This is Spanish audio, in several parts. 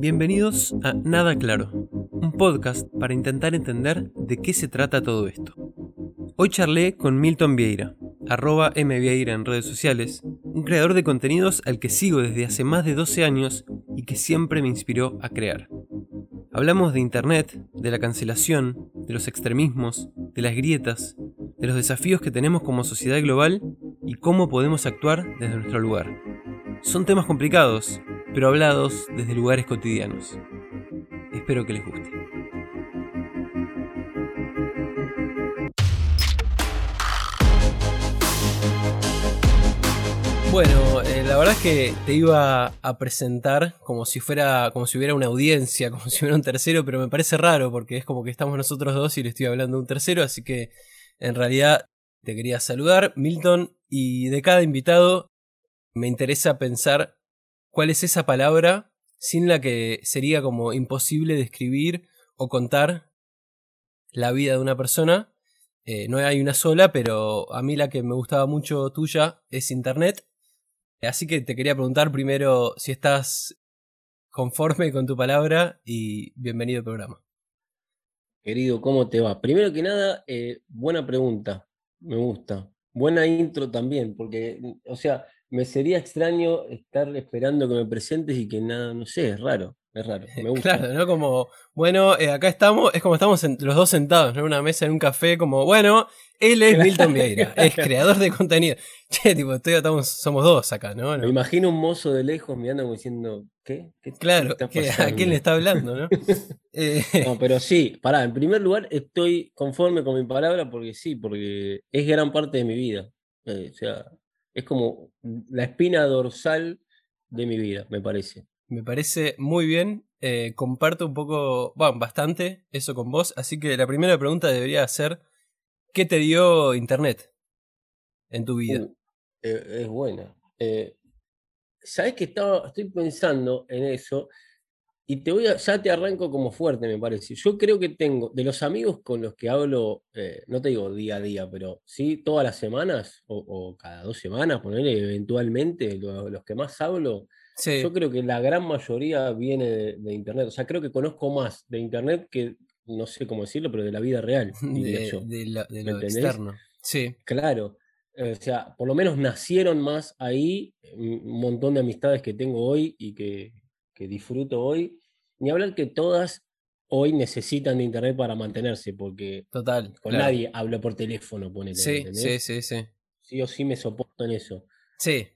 Bienvenidos a Nada Claro, un podcast para intentar entender de qué se trata todo esto. Hoy charlé con Milton Vieira, arroba mvieira en redes sociales, un creador de contenidos al que sigo desde hace más de 12 años y que siempre me inspiró a crear. Hablamos de Internet, de la cancelación, de los extremismos, de las grietas, de los desafíos que tenemos como sociedad global y cómo podemos actuar desde nuestro lugar. Son temas complicados, pero hablados desde lugares cotidianos. Espero que les guste. Bueno, eh, la verdad es que te iba a presentar como si fuera, como si hubiera una audiencia, como si hubiera un tercero, pero me parece raro porque es como que estamos nosotros dos y le estoy hablando a un tercero, así que en realidad te quería saludar, Milton, y de cada invitado me interesa pensar cuál es esa palabra sin la que sería como imposible describir o contar la vida de una persona. Eh, no hay una sola, pero a mí la que me gustaba mucho tuya es Internet. Así que te quería preguntar primero si estás conforme con tu palabra y bienvenido al programa. Querido, ¿cómo te va? Primero que nada, eh, buena pregunta, me gusta. Buena intro también, porque, o sea, me sería extraño estar esperando que me presentes y que nada, no sé, es raro, es raro, me gusta. Claro, ¿no? Como, bueno, eh, acá estamos, es como estamos los dos sentados en una mesa en un café, como, bueno, él es Milton Vieira, es creador de contenido. Che, tipo, estamos, somos dos acá, ¿no? Me imagino un mozo de lejos mirando como diciendo, ¿qué? claro, ¿a quién le está hablando, no? Eh, no, pero sí, pará, en primer lugar estoy conforme con mi palabra porque sí, porque es gran parte de mi vida. Eh, o sea, es como la espina dorsal de mi vida, me parece. Me parece muy bien. Eh, comparto un poco, bueno, bastante eso con vos. Así que la primera pregunta debería ser: ¿qué te dio Internet en tu vida? Uh, eh, es buena. Eh, Sabes que estaba, estoy pensando en eso y te voy a, ya te arranco como fuerte, me parece. Yo creo que tengo, de los amigos con los que hablo, eh, no te digo día a día, pero sí todas las semanas o, cada dos semanas, ponerle eventualmente, los que más hablo, yo creo que la gran mayoría viene de, Internet. O sea, creo que conozco más de Internet que, no sé cómo decirlo, pero de la vida real. De, lo, externo. Sí. Claro. O sea, por lo menos nacieron más ahí un montón de amistades que tengo hoy y que, que disfruto hoy, ni hablar que todas hoy necesitan de internet para mantenerse, porque Total, con nadie hablo por teléfono, ponele. Sí, sí, sí, sí. Sí o sí me soporto en eso. Sí,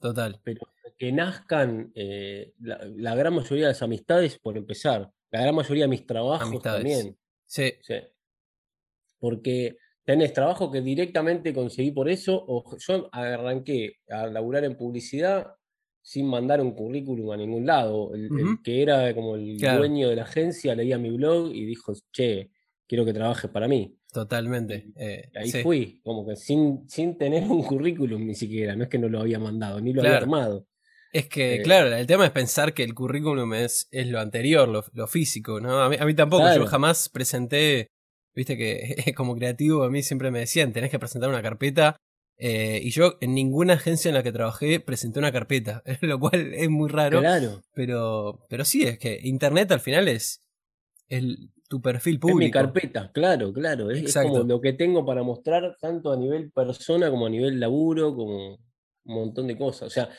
total. Pero que nazcan eh, la, gran mayoría de las amistades, por empezar, la gran mayoría de mis trabajos también. Sí. sí. Porque tenés trabajo que directamente conseguí por eso, o yo arranqué a laburar en publicidad sin mandar un currículum a ningún lado. El, que era como el dueño de la agencia leía mi blog y dijo, che, quiero que trabajes para mí. Totalmente. Eh, ahí fui, como que sin, sin tener un currículum ni siquiera, no es que no lo había mandado, ni lo había armado. Es que, eh, claro, el tema es pensar que el currículum es, es lo anterior, lo, físico, ¿no? A mí, a mí tampoco, yo jamás presenté, viste que como creativo a mí siempre me decían, tenés que presentar una carpeta eh, y yo en ninguna agencia en la que trabajé presenté una carpeta, lo cual es muy raro. Claro. Pero, pero sí, es que Internet al final es, el tu perfil público. Es mi carpeta, claro, claro. Es, como lo que tengo para mostrar tanto a nivel persona como a nivel laburo, como un montón de cosas. O sea,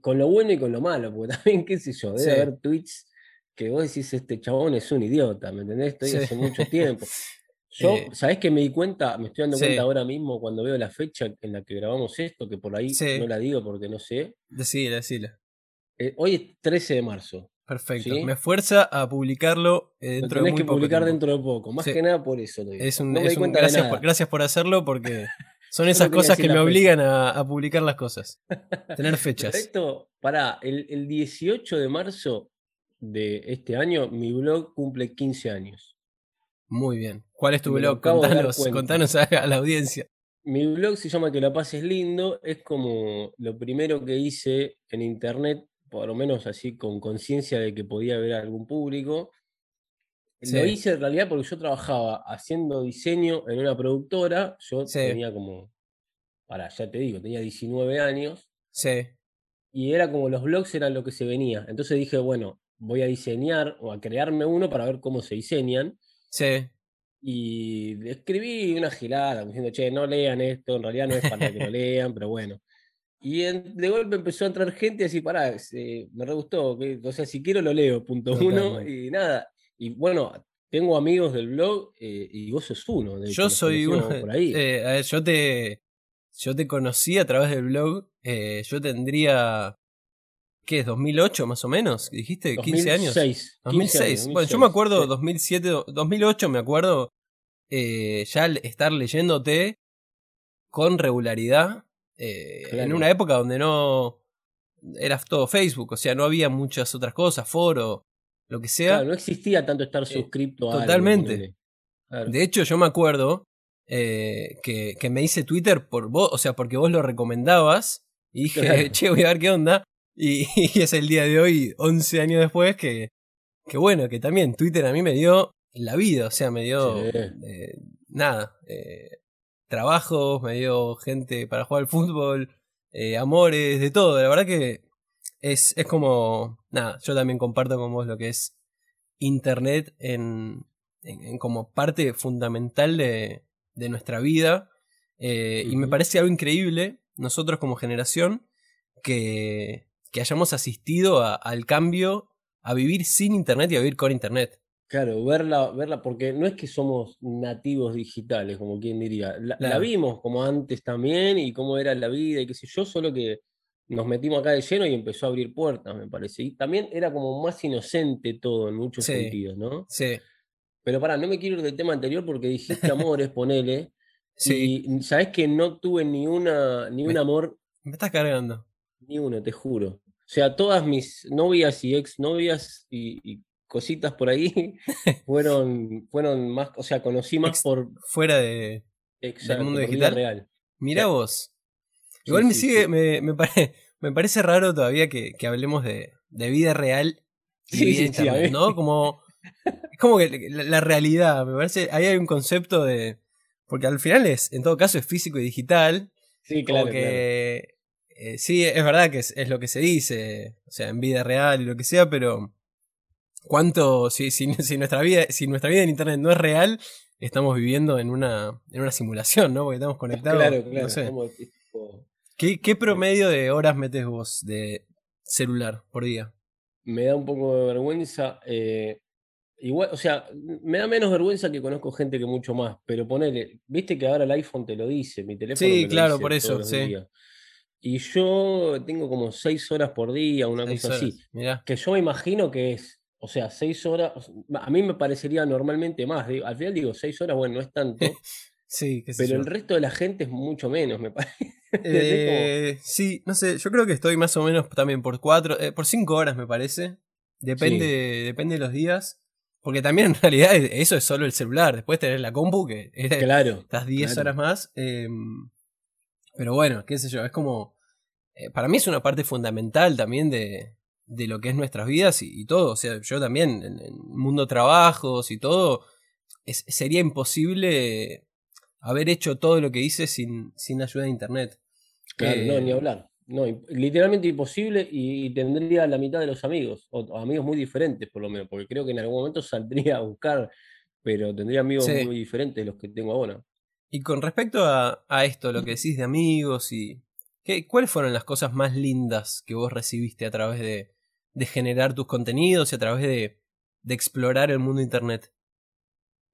con lo bueno y con lo malo, porque también, qué sé yo, debe haber tweets que vos decís, este chabón es un idiota, ¿me entendés? Estoy hace mucho tiempo. Yo, eh, ¿sabés que me di cuenta? Me estoy dando cuenta ahora mismo cuando veo la fecha en la que grabamos esto, que por ahí no la digo porque no sé. Decíla, decíla. Eh, hoy es 13 de marzo. Perfecto. Me esfuerza a publicarlo eh, dentro de muy que publicar dentro de poco. Más que nada por eso. Es un, gracias, por, gracias por hacerlo porque son esas cosas que me obligan a, publicar las cosas. Tener fechas. Perfecto. Pará, el, el 18 de marzo de este año mi blog cumple 15 años. Muy bien. ¿Cuál es tu blog? Contanos, a la audiencia. Mi blog se llama Que la es lindo. Es como lo primero que hice en internet, por lo menos así con conciencia de que podía haber algún público. Lo hice en realidad porque yo trabajaba haciendo diseño en una productora. Yo tenía como, para, ya te digo, tenía 19 años. Sí. Y era como los blogs eran lo que se venía. Entonces dije, bueno, voy a diseñar o a crearme uno para ver cómo se diseñan. Sí. Y escribí una girada diciendo, che, no lean esto, en realidad no es para que lo lean, pero bueno. Y de golpe empezó a entrar gente así, pará, me re gustó, o sea, si quiero lo leo, punto uno, y nada. Y bueno, tengo amigos del blog eh, y vos sos uno. De yo soy uno. Por ahí. Eh, a ver, yo te, yo te conocí a través del blog. Eh, yo tendría. ¿Qué es? ¿2008 más o menos? ¿Dijiste? ¿15 años? 2006. bueno, yo me acuerdo, 2007, 2008 me acuerdo ya estar leyéndote con regularidad. En una época donde no. Era todo Facebook, o sea, no había muchas otras cosas, foro lo que sea. no existía tanto estar eh, suscripto a Totalmente. De hecho, yo me acuerdo eh, que, que, me hice Twitter por vos, o sea, porque vos lo recomendabas. Y dije, che, voy a ver qué onda. Y, es el día de hoy, 11 años después, que, que bueno, que también Twitter a mí me dio la vida, o sea, me dio eh, nada, trabajos, me dio gente para jugar al fútbol, amores, de todo. La verdad que es, es como, nada, yo también comparto con vos lo que es Internet en, en, como parte fundamental de, de nuestra vida. Eh, y me parece algo increíble, nosotros como generación, que, que hayamos asistido al cambio a vivir sin Internet y a vivir con Internet. Claro, verla, verla, porque no es que somos nativos digitales, como quien diría. La, la, vimos como antes también y cómo era la vida y qué sé yo, solo que nos metimos acá de lleno y empezó a abrir puertas, me parece. Y también era como más inocente todo en muchos sentidos, ¿no? Sí. Pero pará, no me quiero ir del tema anterior porque dijiste amores, ponele. Sí. Y sabes que no tuve ni una, ni un amor. Me estás cargando. Ni uno, te juro. O sea, todas mis novias y exnovias y, y cositas por ahí fueron, fueron más, o sea, conocí más por. Fuera de, del mundo digital. Real. Mira vos. Igual me sigue, Me, me, me, parece raro todavía que, que hablemos de, de, vida real y vida internet, ¿no? Como, es como que la, realidad, me parece, ahí hay un concepto de, porque al final es, en todo caso es físico y digital. Sí, claro. que, eh, sí, es verdad que es, es, lo que se dice, o sea, en vida real y lo que sea, pero cuánto, si, si, si, nuestra vida, si nuestra vida en internet no es real, estamos viviendo en una, en una simulación, ¿no? Porque estamos conectados. Claro, claro. ¿Qué, promedio de horas metes vos de celular por día? Me da un poco de vergüenza. Eh, igual, o sea, me da menos vergüenza que conozco gente que mucho más, pero ponele, viste que ahora el iPhone te lo dice, mi teléfono. Sí, claro, por eso, sí. Y yo tengo como seis horas por día, una cosa así. Que yo me imagino que es, o sea, seis horas, a mí me parecería normalmente más. al final digo, seis horas, bueno, no es tanto. sí, Pero el resto de la gente es mucho menos, me parece. Eh, sí, no sé, yo creo que estoy más o menos también por cuatro, eh, por cinco horas me parece. Depende, depende de los días. Porque también en realidad eso es solo el celular. Después tener la compu que claro, estás 10 horas más. Em, pero bueno, qué sé yo, es como... Eh, para mí es una parte fundamental también de, de lo que es nuestras vidas y, todo. O sea, yo también en el mundo trabajos y todo, sería imposible haber hecho todo lo que hice sin, sin ayuda de internet. Claro, no, ni eh, hablar. No, literalmente imposible y, tendría la mitad de los amigos, o, amigos muy diferentes por lo menos, porque creo que en algún momento saldría a buscar, pero tendría amigos muy diferentes de los que tengo ahora. Y con respecto a, a esto, lo que decís de amigos y... ¿qué, ¿Cuáles fueron las cosas más lindas que vos recibiste a través de, de generar tus contenidos y a través de, de explorar el mundo internet?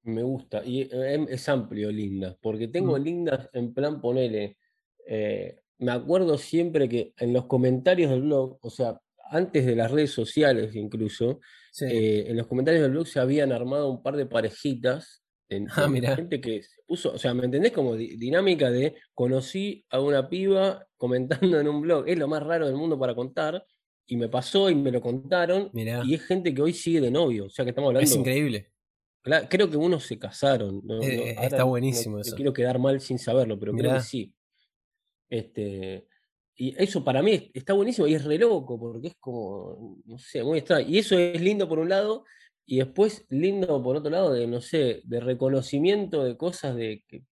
Me gusta, y eh, es amplio lindas, porque tengo lindas en plan ponele, eh, me acuerdo siempre que en los comentarios del blog, o sea, antes de las redes sociales incluso, eh, en los comentarios del blog se habían armado un par de parejitas. En, ah, gente que se puso, o sea, ¿me entendés? Como dinámica de conocí a una piba comentando en un blog, es lo más raro del mundo para contar, y me pasó y me lo contaron, y es gente que hoy sigue de novio, o sea que estamos hablando. Es increíble creo que unos se casaron. Eh, está buenísimo eso. quiero quedar mal sin saberlo, pero creo que sí. Este, y eso para mí está buenísimo y es re loco, porque es como, no sé, muy extraño. Y eso es lindo por un lado, y después lindo por otro lado, de, no sé, de reconocimiento de cosas de que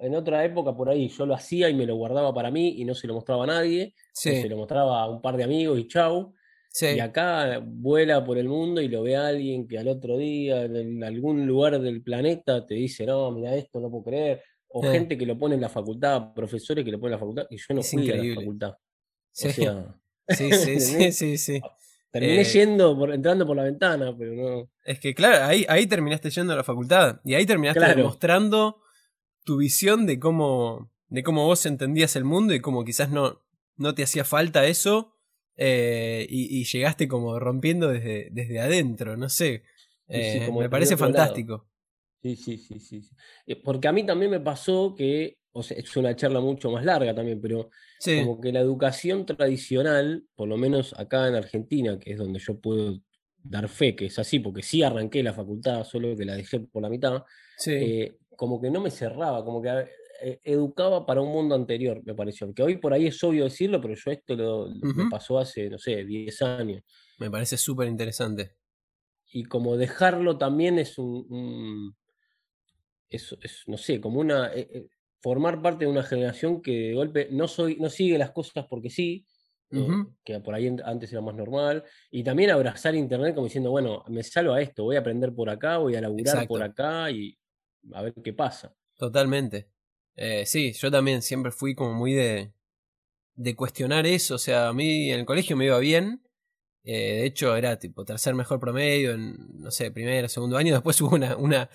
en otra época por ahí yo lo hacía y me lo guardaba para mí y no se lo mostraba a nadie, se lo mostraba a un par de amigos y chau. Y acá vuela por el mundo y lo ve alguien que al otro día, en algún lugar del planeta, te dice, no, mira esto, no puedo creer. O gente que lo pone en la facultad, profesores que lo ponen en la facultad, y yo no fui a la facultad. Sí. sí, sí, sí, sí, Terminé eh, yendo, por, entrando por la ventana, pero no. Es que claro, ahí, ahí terminaste yendo a la facultad. Y ahí terminaste demostrando tu visión de cómo, de cómo vos entendías el mundo y cómo quizás no, no te hacía falta eso. Eh, y, llegaste como rompiendo desde, desde adentro, no sé. Eh, me parece fantástico. Sí, sí, sí, sí. Porque a mí también me pasó que, o sea, es una charla mucho más larga también, pero como que la educación tradicional, por lo menos acá en Argentina, que es donde yo puedo dar fe que es así, porque sí arranqué la facultad, solo que la dejé por la mitad, eh, como que no me cerraba, como que eh, educaba para un mundo anterior, me pareció. Que hoy por ahí es obvio decirlo, pero yo esto lo, me pasó hace, no sé, 10 años. Me parece súper interesante. Y como dejarlo también es un, es, no sé, como una, eh, formar parte de una generación que de golpe no, soy, no sigue las cosas porque sí, que por ahí antes era más normal, y también abrazar Internet como diciendo, bueno, me salgo a esto, voy a aprender por acá, voy a laburar por acá y a ver qué pasa. Totalmente. Eh, sí, yo también siempre fui como muy de, de cuestionar eso, o sea, a mí en el colegio me iba bien, eh, de hecho, era tipo tercer mejor promedio en, no sé, primer, segundo año. Después hubo una, una,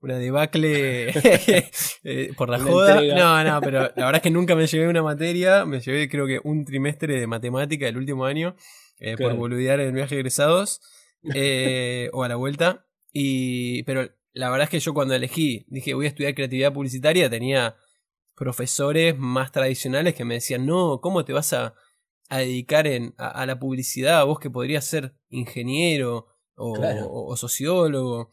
una debacle eh, por la joda. No, no, pero la verdad es que nunca me llevé una materia. Me llevé creo que un trimestre de matemática el último año eh, por boludear en el viaje de egresados o a la vuelta. Y, pero la verdad es que yo cuando elegí, dije voy a estudiar creatividad publicitaria, tenía profesores más tradicionales que me decían, no, ¿cómo te vas a a dedicar en, a, la publicidad, vos que podrías ser ingeniero o, sociólogo.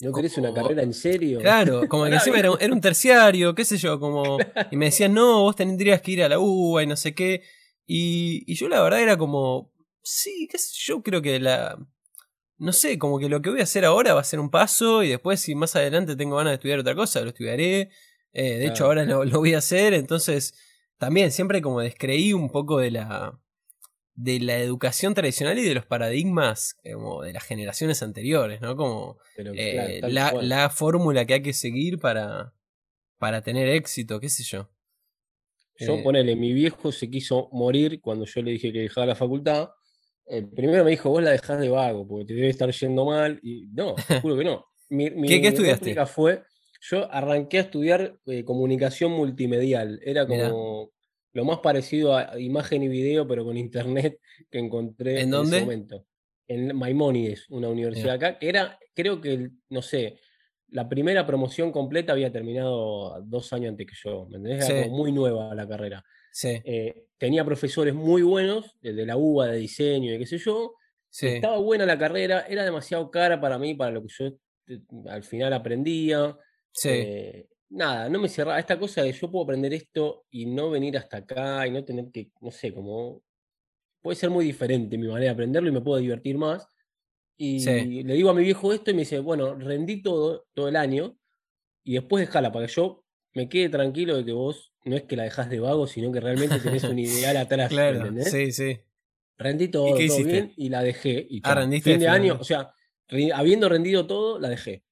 ¿No querés una carrera en serio? Claro, como que encima era, un terciario, qué sé yo, como... Y me decían, no, vos tendrías que ir a la UBA y no sé qué. Y, y yo la verdad era como, sí, qué sé yo, creo que la... No sé, como que lo que voy a hacer ahora va a ser un paso y después si más adelante tengo ganas de estudiar otra cosa, lo estudiaré. Eh, de hecho, ahora lo, lo voy a hacer, entonces también siempre como descreí un poco de la, de la educación tradicional y de los paradigmas como de las generaciones anteriores, ¿no? Como eh, la, fórmula que hay que seguir para, para tener éxito, qué sé yo. Yo, eh, ponele, mi viejo se quiso morir cuando yo le dije que dejaba la facultad. primero me dijo, vos la dejás de vago, porque te debe estar yendo mal. Y no, juro que no. Mi, ¿Qué, estudiaste? fue, yo arranqué a estudiar eh, comunicación multimedial. Era como lo más parecido a imagen y video, pero con internet que encontré en, ese momento. En Maimonides, una universidad acá, que era, creo que, no sé, la primera promoción completa había terminado dos años antes que yo, ¿me entendés? Era como muy nueva la carrera. Eh, tenía profesores muy buenos, de la UBA, de diseño y qué sé yo. Estaba buena la carrera, era demasiado cara para mí, para lo que yo eh, al final aprendía. Sí. Eh, nada, no me cerraba. Esta cosa de yo puedo aprender esto y no venir hasta acá y no tener que, no sé, como. Puede ser muy diferente mi manera de aprenderlo y me puedo divertir más. Y le digo a mi viejo esto y me dice, bueno, rendí todo, todo el año y después dejala para que yo me quede tranquilo de que vos no es que la dejás de vago, sino que realmente tenés un ideal atrás. claro, sí, sí. Rendí todo, todo bien y la dejé. Y ah, rendiste. Fin de año, o sea, habiendo rendido todo, la dejé.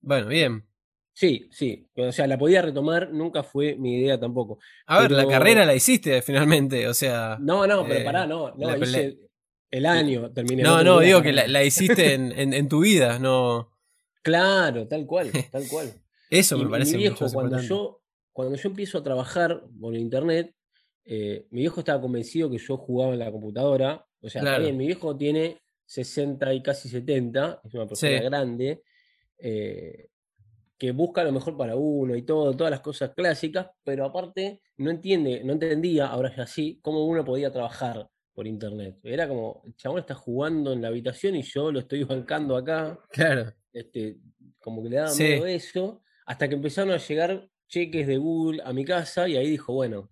Bueno, bien. Sí, sí. O sea, la podía retomar, nunca fue mi idea tampoco. A ver, la carrera la hiciste finalmente, o sea. No, no, pero pará, no. no hice el año, terminé. No, no, digo que la, hiciste en, en, tu vida, no. Claro, tal cual, tal cual. Eso me parece mi viejo, cuando yo, cuando yo empiezo a trabajar por internet, eh, mi viejo estaba convencido que yo jugaba en la computadora. O sea, mi viejo tiene 60 y casi 70, es una persona grande. Eh, que busca lo mejor para uno y todo, todas las cosas clásicas, pero aparte no entiende, no entendía, ahora ya sí, cómo uno podía trabajar por internet. Era como, el chabón está jugando en la habitación y yo lo estoy bancando acá. Claro. Este, como que le daba miedo eso, hasta que empezaron a llegar cheques de Google a mi casa y ahí dijo, bueno,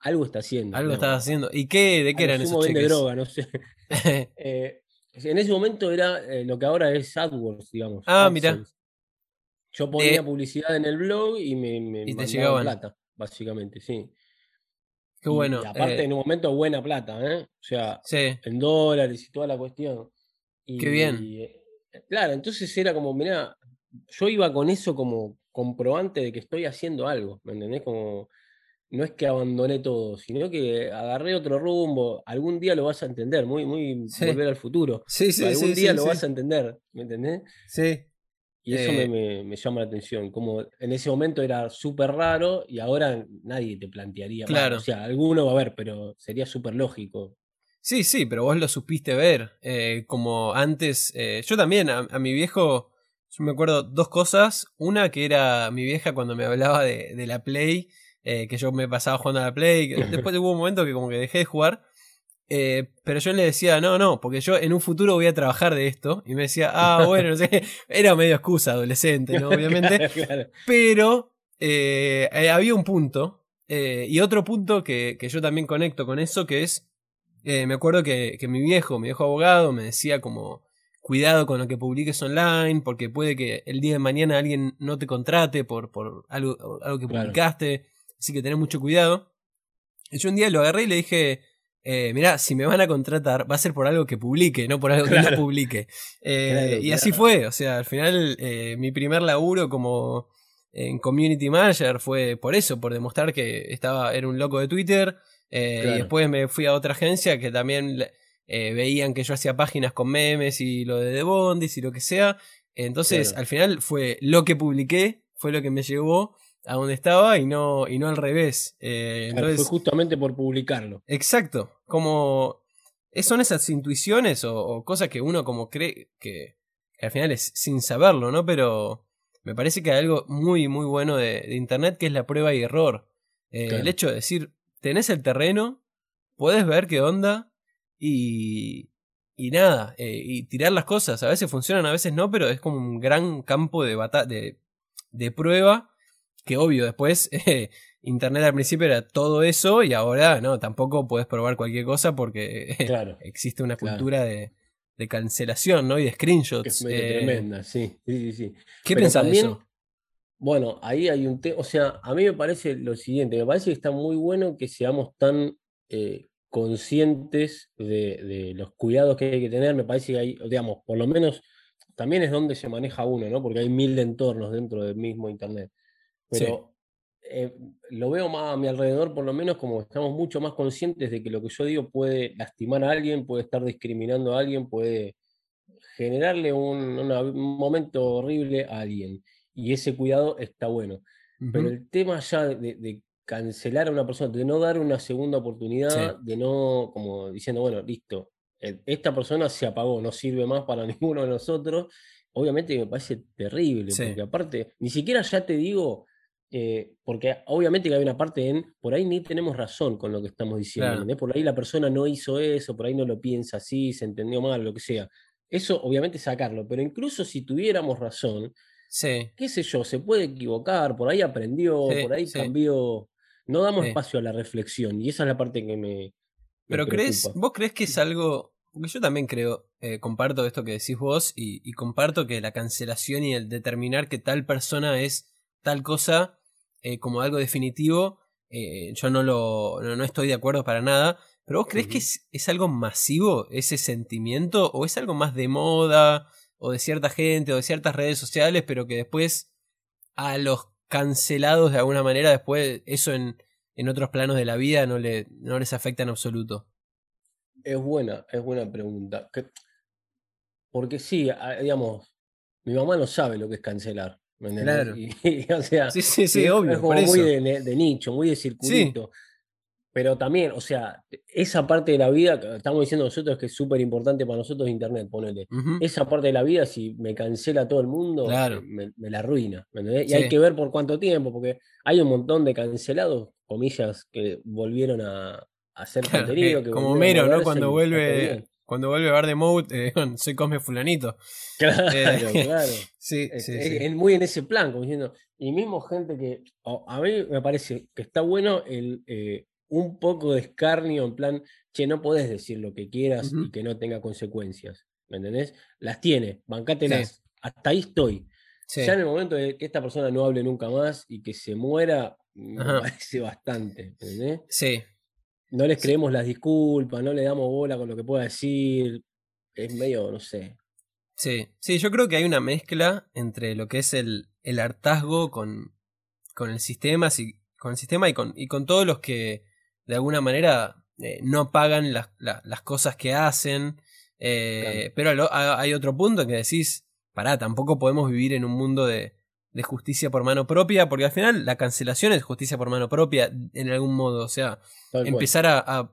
algo está haciendo. Algo está haciendo. ¿Y qué, de qué eran esos cheques? de droga, no sé. Eh, en ese momento era eh, lo que ahora es AdWords, digamos. Ah, mira. Yo ponía publicidad en el blog y me, me y plata, básicamente, sí. Qué bueno. Aparte, eh, en un momento, buena plata, ¿eh? O sea, sí, en dólares y toda la cuestión. Y, qué bien. eh, claro, entonces era como, mirá, yo iba con eso como comprobante de que estoy haciendo algo, ¿me entendés? Como, no es que abandoné todo, sino que agarré otro rumbo. Algún día lo vas a entender, muy, muy Sí, volver al futuro. sí, sí, algún día lo vas a entender, ¿me entendés? Sí, Y eso me, eh, me- me llama la atención. Como en ese momento era súper raro y ahora nadie te plantearía. va, o claro. sea, alguno va a ver, pero sería súper lógico. Sí, sí, pero vos lo supiste ver. eh, como antes. eh, yo también, a, a mi viejo. Yo me acuerdo dos cosas. Una que era mi vieja cuando me hablaba de, de la Play. eh, que yo me pasaba jugando a la Play. Después hubo un momento que como que dejé de jugar. Eh, pero yo le decía, no, no, porque yo en un futuro voy a trabajar de esto. Y me decía, ah, bueno, no sé. Era medio excusa adolescente, ¿no? Obviamente. Claro, claro. Pero eh, eh, había un punto. eh, y otro punto que, que yo también conecto con eso, que es. me acuerdo que, que mi viejo, mi viejo abogado, me decía como. Cuidado con lo que publiques online, porque puede que el día de mañana alguien no te contrate por, por algo, algo que Claro. publicaste. Así que tenés mucho cuidado. Y yo un día lo agarré y le dije. Eh, mirá, si me van a contratar, va a ser por algo que publique, no por algo que no publique. Eh, Claro, y así fue, o sea, al final eh, mi primer laburo como en community manager fue por eso, por demostrar que estaba, era un loco de Twitter. eh. Y después me fui a otra agencia que también veían que yo hacía páginas con memes y lo de The Bondis y lo que sea. Entonces, al final fue lo que publiqué, fue lo que me llevó a donde estaba y no, y no al revés. Eh, Claro, entonces, fue justamente por publicarlo. Exacto, como son esas intuiciones o, o cosas que uno como cree que, que al final es sin saberlo, ¿no? Pero me parece que hay algo muy, muy bueno de, de Internet que es la prueba y error. Eh, Claro. El hecho de decir, tenés el terreno, puedes ver qué onda y, y nada, eh, y tirar las cosas. A veces funcionan, a veces no, pero es como un gran campo de, bata de, de prueba que obvio después eh, Internet al principio era todo eso y ahora no, tampoco puedes probar cualquier cosa porque eh, Claro. existe una Claro. cultura de, de cancelación, ¿no? Y de Que screenshots. es medio Eh, tremenda, sí, sí, sí. ¿Qué Pero pensás de eso? bueno, ahí hay un tema, o sea, a mí me parece lo siguiente, me parece que está muy bueno que seamos tan conscientes de, de los cuidados que hay que tener, me parece que hay, digamos, por lo menos también es donde se maneja uno, ¿no? Porque hay mil entornos dentro del mismo Internet. Sí. Pero eh, lo veo más a mi alrededor, por lo menos, como estamos mucho más conscientes de que lo que yo digo puede lastimar a alguien, puede estar discriminando a alguien, puede generarle un, una- un momento horrible a alguien. Y ese cuidado está bueno. Pero el tema ya de, de cancelar a una persona, de no dar una segunda oportunidad, de no, como diciendo, bueno, listo, eh, esta persona se apagó, no sirve más para ninguno de nosotros, obviamente me parece terrible, Sí. porque aparte, ni siquiera ya te digo, eh, porque obviamente que hay una parte en, por ahí ni tenemos razón con lo que estamos diciendo, Claro. Por ahí la persona no hizo eso, por ahí no lo piensa así, se entendió mal, lo que sea. Eso obviamente sacarlo, pero incluso si tuviéramos razón, Sí, qué sé yo, se puede equivocar, por ahí aprendió, Sí, por ahí sí. cambió. No damos espacio a la reflexión y esa es la parte que me, me pero crees, vos crees que es algo, porque yo también creo, eh, comparto esto que decís vos y, y comparto que la cancelación y el determinar que tal persona es tal cosa eh, como algo definitivo, eh, yo no lo, no, no estoy de acuerdo para nada, pero vos crees que es, es algo masivo ese sentimiento o es algo más de moda o de cierta gente o de ciertas redes sociales, pero que después a los cancelados de alguna manera, después eso en, en otros planos de la vida no, le, no les afecta en absoluto. Es buena, es buena pregunta. Que- porque sí, digamos, mi mamá no sabe lo que es cancelar. Claro. Y, y, o sea, Sí, sí, sí, es, obvio, es por como muy de, nicho, muy de circulito. Pero también, o sea, esa parte de la vida, que estamos diciendo nosotros que es súper importante para nosotros Internet, ponele. Esa parte de la vida, si me cancela todo el mundo, Claro. me, me la arruina. ¿me entendés? Y hay que ver por cuánto tiempo, porque hay un montón de cancelados, comillas, que volvieron a, hacer Claro, contenido. que como Mero, ¿no? Cuando vuelve. Cuando vuelve a de Mode, eh, soy Cosme Fulanito. Claro, Eh, claro. Sí, Es, sí, es- sí. es muy en ese plan, como diciendo. Y mismo gente que. A mí me parece que está bueno el eh, un poco de escarnio, en plan, che, no podés decir lo que quieras y que no tenga consecuencias. ¿Me entendés? Las tiene, bancátelas. Hasta ahí estoy. Ya en el momento de que esta persona no hable nunca más y que se muera, me Ajá. parece bastante. ¿entendés? Sí. No les creemos las disculpas, no le damos bola con lo que pueda decir. Es medio, no sé. Sí, sí, yo creo que hay una mezcla entre lo que es el, el hartazgo con, con el sistema, con el sistema y con, y con todos los que de alguna manera eh, no pagan las, las, cosas que hacen. Eh, pero hay otro punto en que decís, pará, tampoco podemos vivir en un mundo de, de justicia por mano propia, porque al final la cancelación es justicia por mano propia en algún modo. O sea, empezar a, a,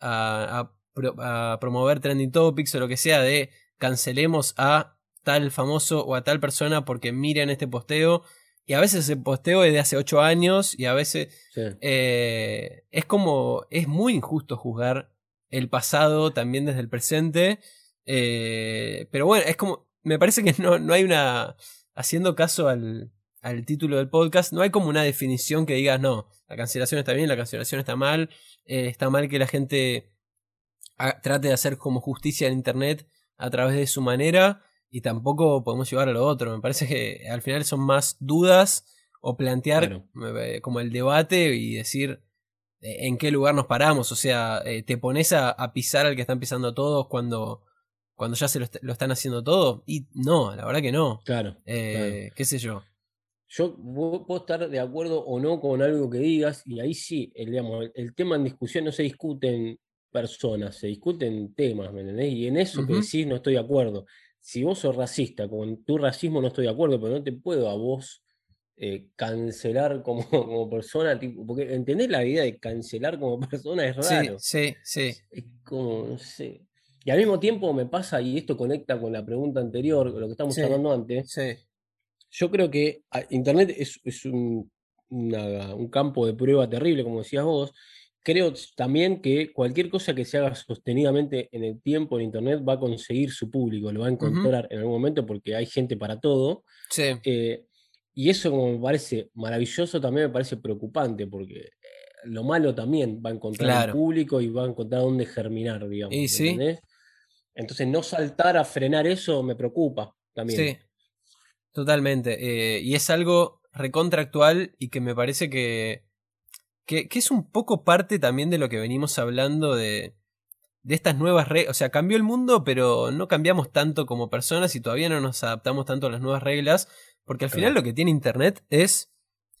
a, a, promover trending topics o lo que sea de cancelemos a tal famoso o a tal persona porque miren este posteo. Y a veces ese posteo es de hace ocho años y a veces eh, es como, es muy injusto juzgar el pasado también desde el presente. Eh, pero bueno, es como, me parece que no, no hay una haciendo caso al, al título del podcast, no hay como una definición que digas, no, la cancelación está bien, la cancelación está mal, eh, está mal que la gente trate de hacer como justicia en Internet a través de su manera y tampoco podemos llevar a lo otro. Me parece que al final son más dudas o plantear eh, como el debate y decir eh, en qué lugar nos paramos. O sea, te pones a, a, pisar al que están pisando todos cuando cuando ya se lo, están haciendo todo. Y no, la verdad que no. Claro, eh, ¿Qué sé yo? Yo puedo estar de acuerdo o no con algo que digas, y ahí sí, el, digamos, el, tema en discusión no se discuten personas, se discuten temas, ¿me entendés? Y en eso que decís no estoy de acuerdo. Si vos sos racista, con tu racismo no estoy de acuerdo, pero no te puedo a vos eh, cancelar como, como persona, tipo, porque entendés la idea de cancelar como persona es raro. Sí, sí, sí. Es como, no sé. Y al mismo tiempo me pasa, y esto conecta con la pregunta anterior, lo que estamos hablando antes, yo creo que Internet es, un, un, campo de prueba terrible, como decías vos. Creo también que cualquier cosa que se haga sostenidamente en el tiempo en Internet va a conseguir su público, lo va a encontrar en algún momento porque hay gente para todo. Eh, y eso como me parece maravilloso, también me parece preocupante porque eh, lo malo también va a encontrar el público y va a encontrar dónde germinar, digamos. Y sí. Entonces, no saltar a frenar eso me preocupa también. Sí, totalmente. Eh, y es algo recontractual y que me parece que, que, es un poco parte también de lo que venimos hablando de, de estas nuevas reglas. O sea, cambió el mundo, pero no cambiamos tanto como personas y todavía no nos adaptamos tanto a las nuevas reglas. Porque al final lo que tiene Internet es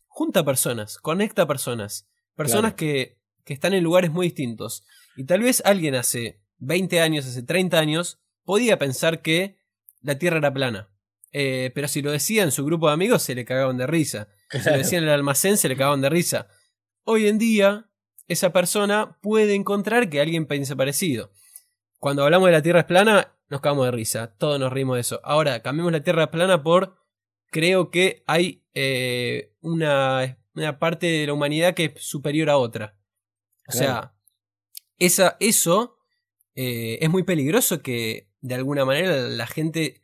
junta personas, conecta personas. Personas que, que están en lugares muy distintos. Y tal vez alguien hace 20 años, hace 30 años, podía pensar que la Tierra era plana. Eh, pero si lo decía en su grupo de amigos, se le cagaban de risa. Si lo decía en el almacén, se le cagaban de risa. Hoy en día, esa persona puede encontrar que alguien piensa parecido. Cuando hablamos de la Tierra es plana, nos cagamos de risa. Todos nos rimos de eso. Ahora, cambiemos la Tierra plana por. Creo que hay eh, una, una, parte de la humanidad que es superior a otra. O sea, esa, eso eh, es muy peligroso que de alguna manera la gente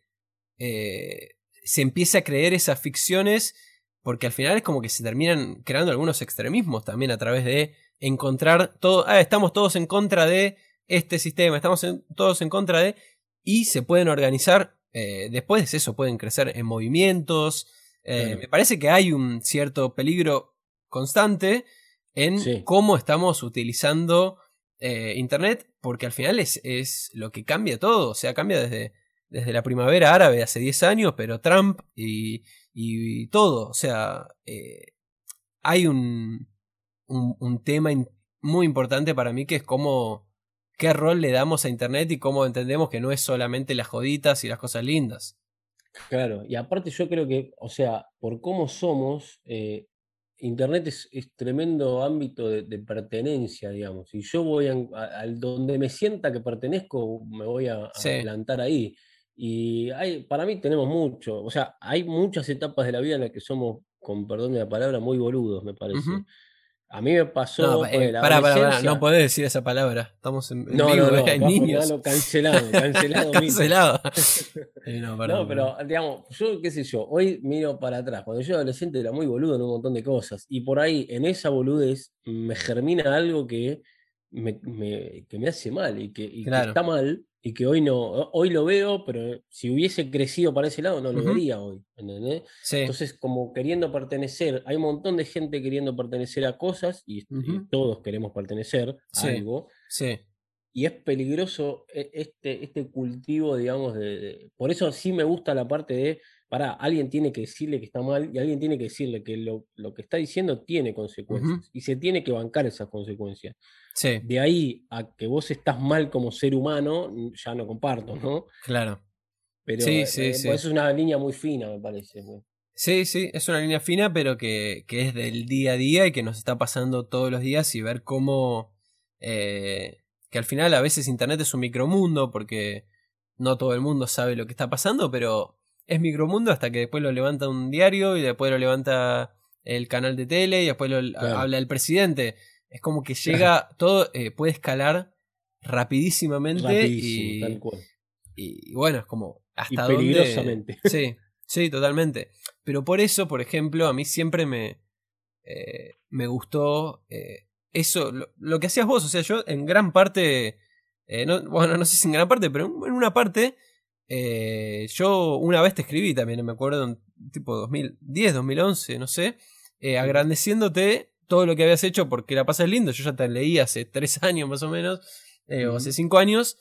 eh, se empiece a creer esas ficciones porque al final es como que se terminan creando algunos extremismos también a través de encontrar todo, ah, estamos todos en contra de este sistema, estamos todos en contra de, y se pueden organizar, eh, después de eso pueden crecer en movimientos, me parece que hay un cierto peligro constante en cómo estamos utilizando eh, Internet, porque al final es, es, lo que cambia todo, o sea, cambia desde, desde la primavera árabe hace 10 años, pero Trump y, y todo, o sea, eh, hay un, un, tema muy importante para mí que es cómo, qué rol le damos a Internet y cómo entendemos que no es solamente las joditas y las cosas lindas. Claro, y aparte yo creo que, o sea, por cómo somos, eh, Internet es, tremendo ámbito de, pertenencia, digamos. Y yo voy al donde me sienta que pertenezco, me voy a, plantar ahí. Y hay, para mí tenemos mucho, o sea, hay muchas etapas de la vida en las que somos, con perdón de la palabra, muy boludos, me parece. A mí me pasó. No, eh, no podés decir esa palabra. Estamos en, no, vivo, no, no, hay niños. cancelado, cancelado. cancelado. no, pero digamos, yo qué sé yo, hoy miro para atrás. Cuando yo era adolescente era muy boludo en un montón de cosas. Y por ahí, en esa boludez, me germina algo que me, que me hace mal y, que, está mal y que hoy no, hoy lo veo, pero si hubiese crecido para ese lado no lo vería hoy, Entonces, como queriendo pertenecer, hay un montón de gente queriendo pertenecer a cosas y, todos queremos pertenecer a algo. Sí. Y es peligroso e, este, este cultivo, digamos, de, Por eso sí me gusta la parte de, para, alguien tiene que decirle que está mal y alguien tiene que decirle que lo, lo que está diciendo tiene consecuencias y se tiene que bancar esas consecuencias. De ahí a que vos estás mal como ser humano, ya no comparto, ¿no? Claro. Pero sí, eh, sí, eso es una línea muy fina, me parece. Sí, sí, es una línea fina, pero que, que, es del día a día y que nos está pasando todos los días y ver cómo... Eh, que al final a veces Internet es un micromundo porque no todo el mundo sabe lo que está pasando, pero es micromundo hasta que después lo levanta un diario y después lo levanta el canal de tele y después lo habla el presidente. Es como que llega, todo eh, puede escalar rapidísimamente y, y, bueno, es como hasta y peligrosamente. Sí, sí, totalmente. Pero por eso, por ejemplo, a mí siempre me, eh, me gustó eh, eso, lo, que hacías vos. O sea, yo en gran parte, bueno, no sé si en gran parte, pero en una parte, yo una vez te escribí también, me acuerdo, tipo 2010, 2011, no sé, agradeciéndote todo lo que habías hecho porque la pasas lindo. Yo ya te leí hace tres años más o menos, eh, o hace cinco años.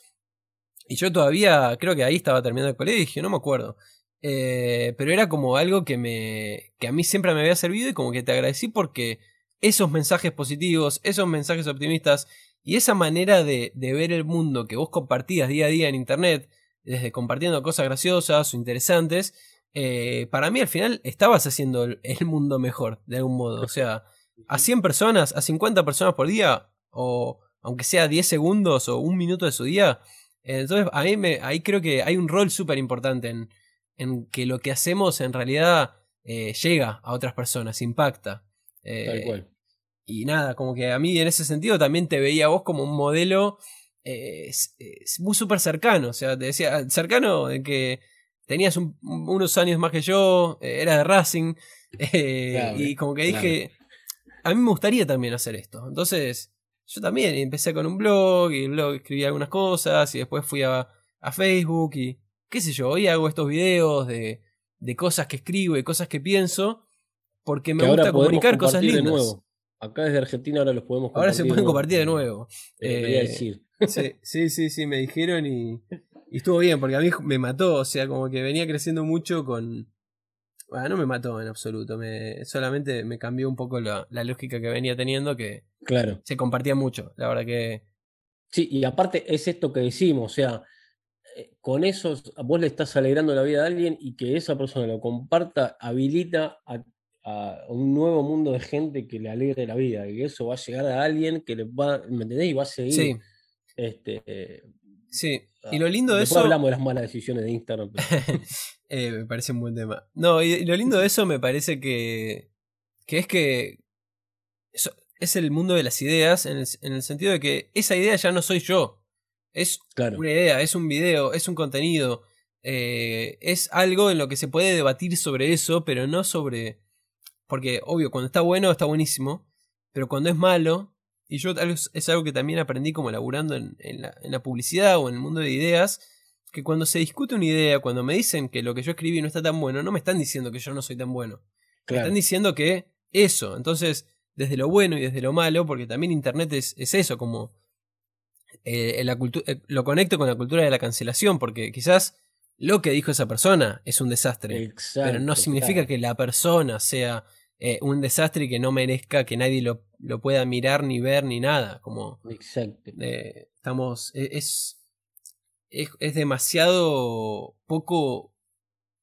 Y yo todavía, creo que ahí estaba terminando el colegio, no me acuerdo. Eh, pero era como algo que me. que a mí siempre me había servido y como que te agradecí porque esos mensajes positivos, esos mensajes optimistas y esa manera de, de ver el mundo que vos compartías día a día en internet, desde compartiendo cosas graciosas o interesantes, eh, para mí al final estabas haciendo el mundo mejor, de algún modo. O sea, a 100 personas, a 50 personas por día, o aunque sea 10 segundos o un minuto de su día. Entonces, a mí me, ahí creo que hay un rol súper importante en, en, que lo que hacemos en realidad eh, llega a otras personas, impacta. Eh, Tal cual. Y nada, como que a mí en ese sentido también te veía vos como un modelo eh, muy súper cercano. O sea, te decía, cercano de que tenías unos años más que yo, era de Racing, y como que dije, a mí me gustaría también hacer esto. Entonces, yo también empecé con un blog y el blog escribí algunas cosas y después fui a, Facebook y qué sé yo, hoy hago estos videos de, de cosas que escribo y cosas que pienso porque me gusta comunicar cosas lindas. De nuevo. Acá desde Argentina ahora los podemos compartir. Ahora se pueden compartir de nuevo. Eh, decir. Sí, sí, sí, me dijeron y, y estuvo bien porque a mí me mató, o sea, como que venía creciendo mucho con, bueno, no me mató en absoluto, me, solamente me cambió un poco la, lógica que venía teniendo, que claro. se compartía mucho, la verdad que... Sí, y aparte es esto que decimos, o sea, eh, con eso vos le estás alegrando la vida a alguien y que esa persona lo comparta habilita a, un nuevo mundo de gente que le alegre la vida, y eso va a llegar a alguien que le va, ¿me entendés? Y va a seguir sí. Este, Sí, y lo lindo de Después eso. hablamos de las malas decisiones de Instagram. Eh, me parece un buen tema. No, y, lo lindo de eso me parece que. que es que. es el mundo de las ideas, en el, sentido de que esa idea ya no soy yo. Es una idea, es un video, es un contenido. Eh, es algo en lo que se puede debatir sobre eso, pero no sobre. Porque, obvio, cuando está bueno, está buenísimo. Pero cuando es malo, y yo es algo que también aprendí como laburando en, la, publicidad o en el mundo de ideas, que cuando se discute una idea, cuando me dicen que lo que yo escribí no está tan bueno, no me están diciendo que yo no soy tan bueno. Me están diciendo que eso. Entonces, desde lo bueno y desde lo malo, porque también Internet es, eso, como eh, la eh, lo conecto con la cultura de la cancelación, porque quizás lo que dijo esa persona es un desastre, pero no significa que la persona sea eh, un desastre que no merezca que nadie lo, lo, pueda mirar, ni ver, ni nada. Como, Exacto. Eh, estamos. E, es, es, demasiado poco.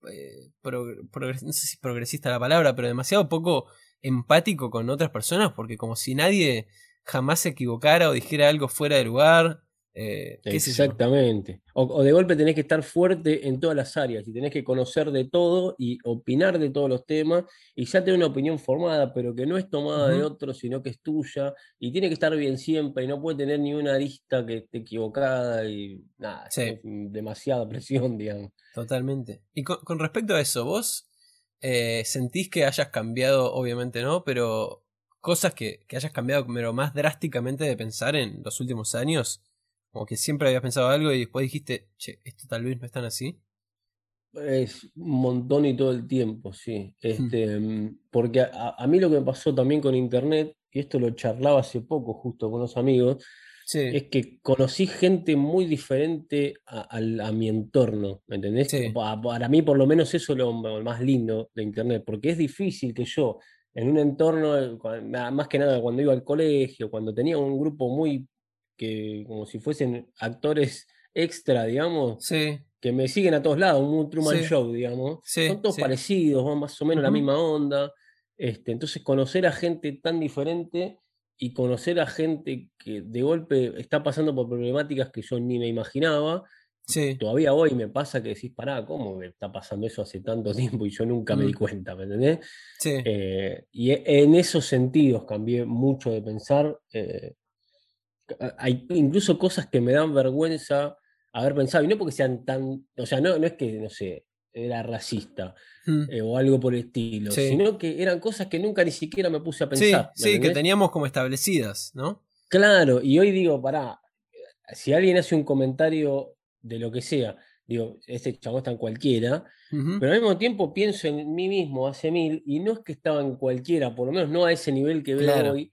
Eh, no sé si progresista la palabra, pero demasiado poco empático con otras personas, porque como si nadie jamás se equivocara o dijera algo fuera de lugar. Eh, Exactamente. O, de golpe tenés que estar fuerte en todas las áreas y tenés que conocer de todo y opinar de todos los temas y ya tener una opinión formada, pero que no es tomada de otro, sino que es tuya y tiene que estar bien siempre y no puede tener ni una arista que esté equivocada y nada, demasiada presión, digamos. Totalmente. Y con, respecto a eso, vos eh, sentís que hayas cambiado, obviamente no, pero cosas que, que hayas cambiado pero más drásticamente de pensar en los últimos años? Como que siempre habías pensado algo y después dijiste, che, esto tal vez no es tan así. Es un montón y todo el tiempo, sí. Este, mm, porque a, mí lo que me pasó también con internet, y esto lo charlaba hace poco justo con los amigos, es que conocí gente muy diferente a, mi entorno, ¿me entendés? Para, mí por lo menos eso es lo, más lindo de internet, porque es difícil que yo en un entorno, más que nada cuando iba al colegio, cuando tenía un grupo muy que como si fuesen actores extra, digamos, que me siguen a todos lados, un Truman Show, digamos. Son todos parecidos, van más o menos la misma onda. Este, entonces, conocer a gente tan diferente y conocer a gente que de golpe está pasando por problemáticas que yo ni me imaginaba. Todavía hoy me pasa que decís, pará, ¿cómo me está pasando eso hace tanto tiempo y yo nunca me di mm. cuenta? ¿Me entendés? Eh, y en esos sentidos cambié mucho de pensar. Eh, hay incluso cosas que me dan vergüenza haber pensado, y no porque sean tan, o sea, no, no es que, no sé, era racista mm. eh, o algo por el estilo, sino que eran cosas que nunca ni siquiera me puse a pensar. Sí, que teníamos como establecidas, ¿no? Claro, y hoy digo, pará, si alguien hace un comentario de lo que sea, digo, este chavo está en cualquiera, pero al mismo tiempo pienso en mí mismo hace mil, y no es que estaba en cualquiera, por lo menos no a ese nivel que veo hoy,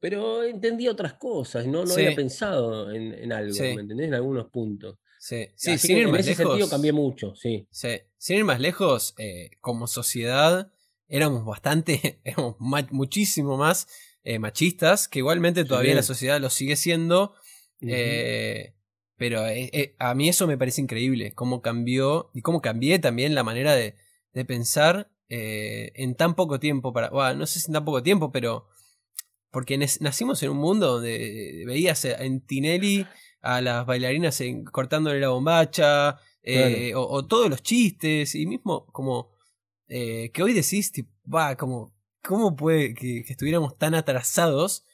pero entendí otras cosas, no, no había pensado en, algo, ¿me entendés? En algunos puntos. Sí, sí sin ir en más ese lejos, sentido cambié mucho, sí. sí. Sin ir más lejos, eh, como sociedad éramos bastante, éramos muchísimo más eh, machistas, que igualmente todavía la sociedad lo sigue siendo. Eh, pero a mí eso me parece increíble, cómo cambió y cómo cambié también la manera de, de pensar en tan poco tiempo. Para, no sé si en tan poco tiempo, pero porque nacimos en un mundo donde veías en Tinelli a las bailarinas cortándole la bombacha, eh, o, todos los chistes, y mismo como eh, que hoy decís, va, como, ¿cómo puede que, estuviéramos tan atrasados?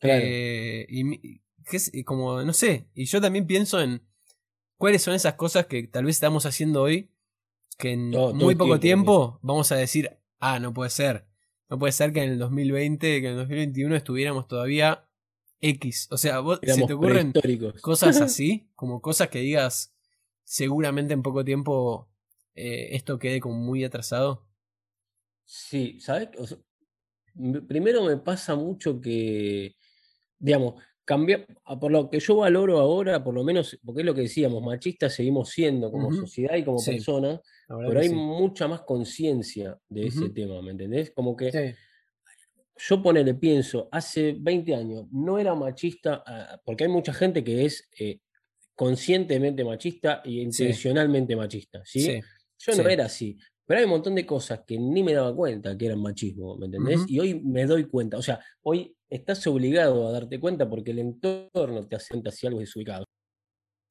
Eh, y, que como, no sé, y yo también pienso en cuáles son esas cosas que tal vez estamos haciendo hoy, que en muy poco tiempo vamos a decir, ah, no puede ser no puede ser que en el 2020, que en el 2021 estuviéramos todavía X. O sea, vos, ¿se te ocurren cosas así? Como cosas que digas, seguramente en poco tiempo eh, esto quede como muy atrasado. Sí, ¿sabes? primero me pasa mucho que, digamos, cambia, por lo que yo valoro ahora, por lo menos, porque es lo que decíamos, machistas seguimos siendo como sociedad y como personas, pero hay mucha más conciencia de ese tema, ¿me entendés? Como que yo ponele, pienso, hace 20 años no era machista, ah, porque hay mucha gente que es eh, conscientemente machista e intencionalmente machista, ¿sí? Yo no era así. Pero hay un montón de cosas que ni me daba cuenta que eran machismo, ¿me entendés? Y hoy me doy cuenta. O sea, hoy estás obligado a darte cuenta porque el entorno te asienta si algo es desubicado.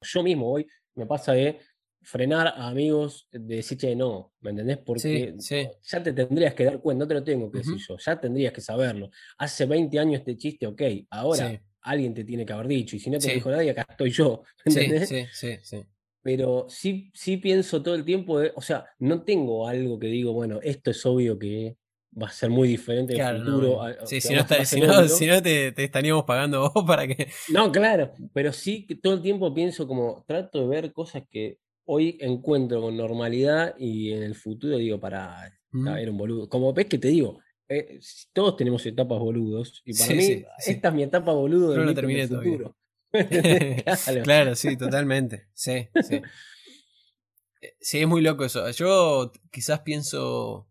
Yo mismo hoy me pasa de frenar a amigos de decir, che, no, ¿me entendés? Porque ya te tendrías que dar cuenta, no te lo tengo que decir yo, ya tendrías que saberlo. Hace 20 años este chiste, ok, ahora alguien te tiene que haber dicho, y si no te dijo nadie, acá estoy yo, ¿me entendés? Sí, sí, sí. Pero sí, sí pienso todo el tiempo, o sea, no tengo algo que digo, bueno, esto es obvio que va a ser muy diferente en el futuro. Sí, si no, si no, te, estaríamos pagando vos para que. No, claro, pero sí que todo el tiempo pienso como trato de ver cosas que hoy encuentro con normalidad y en el futuro digo, para era un boludo. Como ves que te digo, eh, todos tenemos etapas boludos y para mí esta es mi etapa boludo del futuro. claro. sí, totalmente. Sí, sí. Eh, sí, es muy loco eso. Yo quizás pienso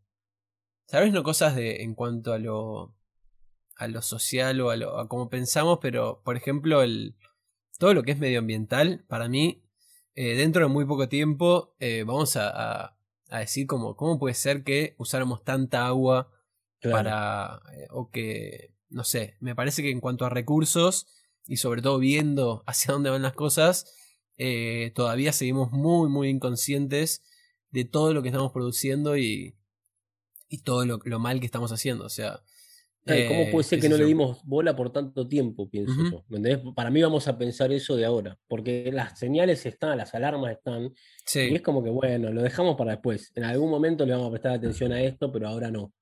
Tal vez no cosas de en cuanto a lo a lo social o a, lo, a cómo pensamos, pero por ejemplo el todo lo que es medioambiental para mí eh, dentro de muy poco tiempo eh, vamos a, a, decir como cómo puede ser que usáramos tanta agua para eh, o que no sé me parece que en cuanto a recursos y sobre todo viendo hacia dónde van las cosas todavía seguimos muy muy inconscientes de todo lo que estamos produciendo y, y todo lo, mal que estamos haciendo. O sea. ¿Cómo puede ser que no le dimos bola por tanto tiempo? Pienso yo. Para mí vamos a pensar eso de ahora, porque las señales están, las alarmas están, y es como que, bueno, lo dejamos para después. En algún momento le vamos a prestar atención a esto, pero ahora no.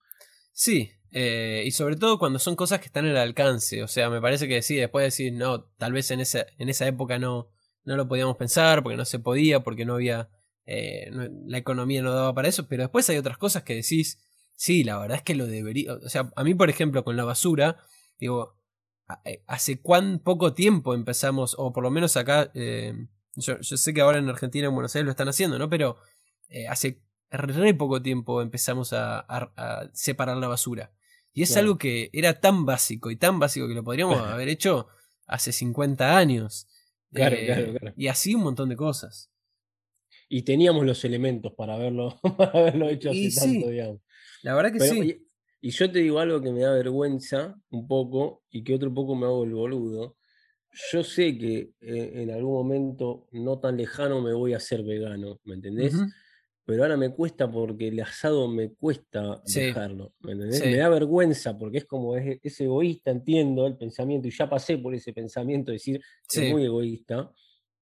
Sí, eh, y sobre todo cuando son cosas que están al alcance. O sea, me parece que sí, después de decir, no, tal vez en esa, en esa época no, no lo podíamos pensar, porque no se podía, porque no había. Eh, la economía no daba para eso, pero después hay otras cosas que decís, sí, la verdad es que lo debería. O sea, a mí, por ejemplo, con la basura, digo, eh, ¿hace cuán poco tiempo empezamos, o por lo menos acá, yo, sé que ahora en Argentina, en Buenos Aires lo están haciendo, ¿no? Pero hace re poco tiempo empezamos a separar la basura. Y es algo que era tan básico y tan básico que lo podríamos haber hecho hace 50 años. Claro, eh, claro, claro. Y así un montón de cosas. Y teníamos los elementos para haberlo, para haberlo hecho hace tanto, digamos. La verdad que sí. Y, yo te digo algo que me da vergüenza un poco y que otro poco me hago el boludo. Yo sé que eh, en algún momento no tan lejano me voy a hacer vegano, ¿me entendés? pero ahora me cuesta porque el asado me cuesta dejarlo. ¿me, me da vergüenza porque es como es, egoísta, entiendo el pensamiento, y ya pasé por ese pensamiento de decir es muy egoísta,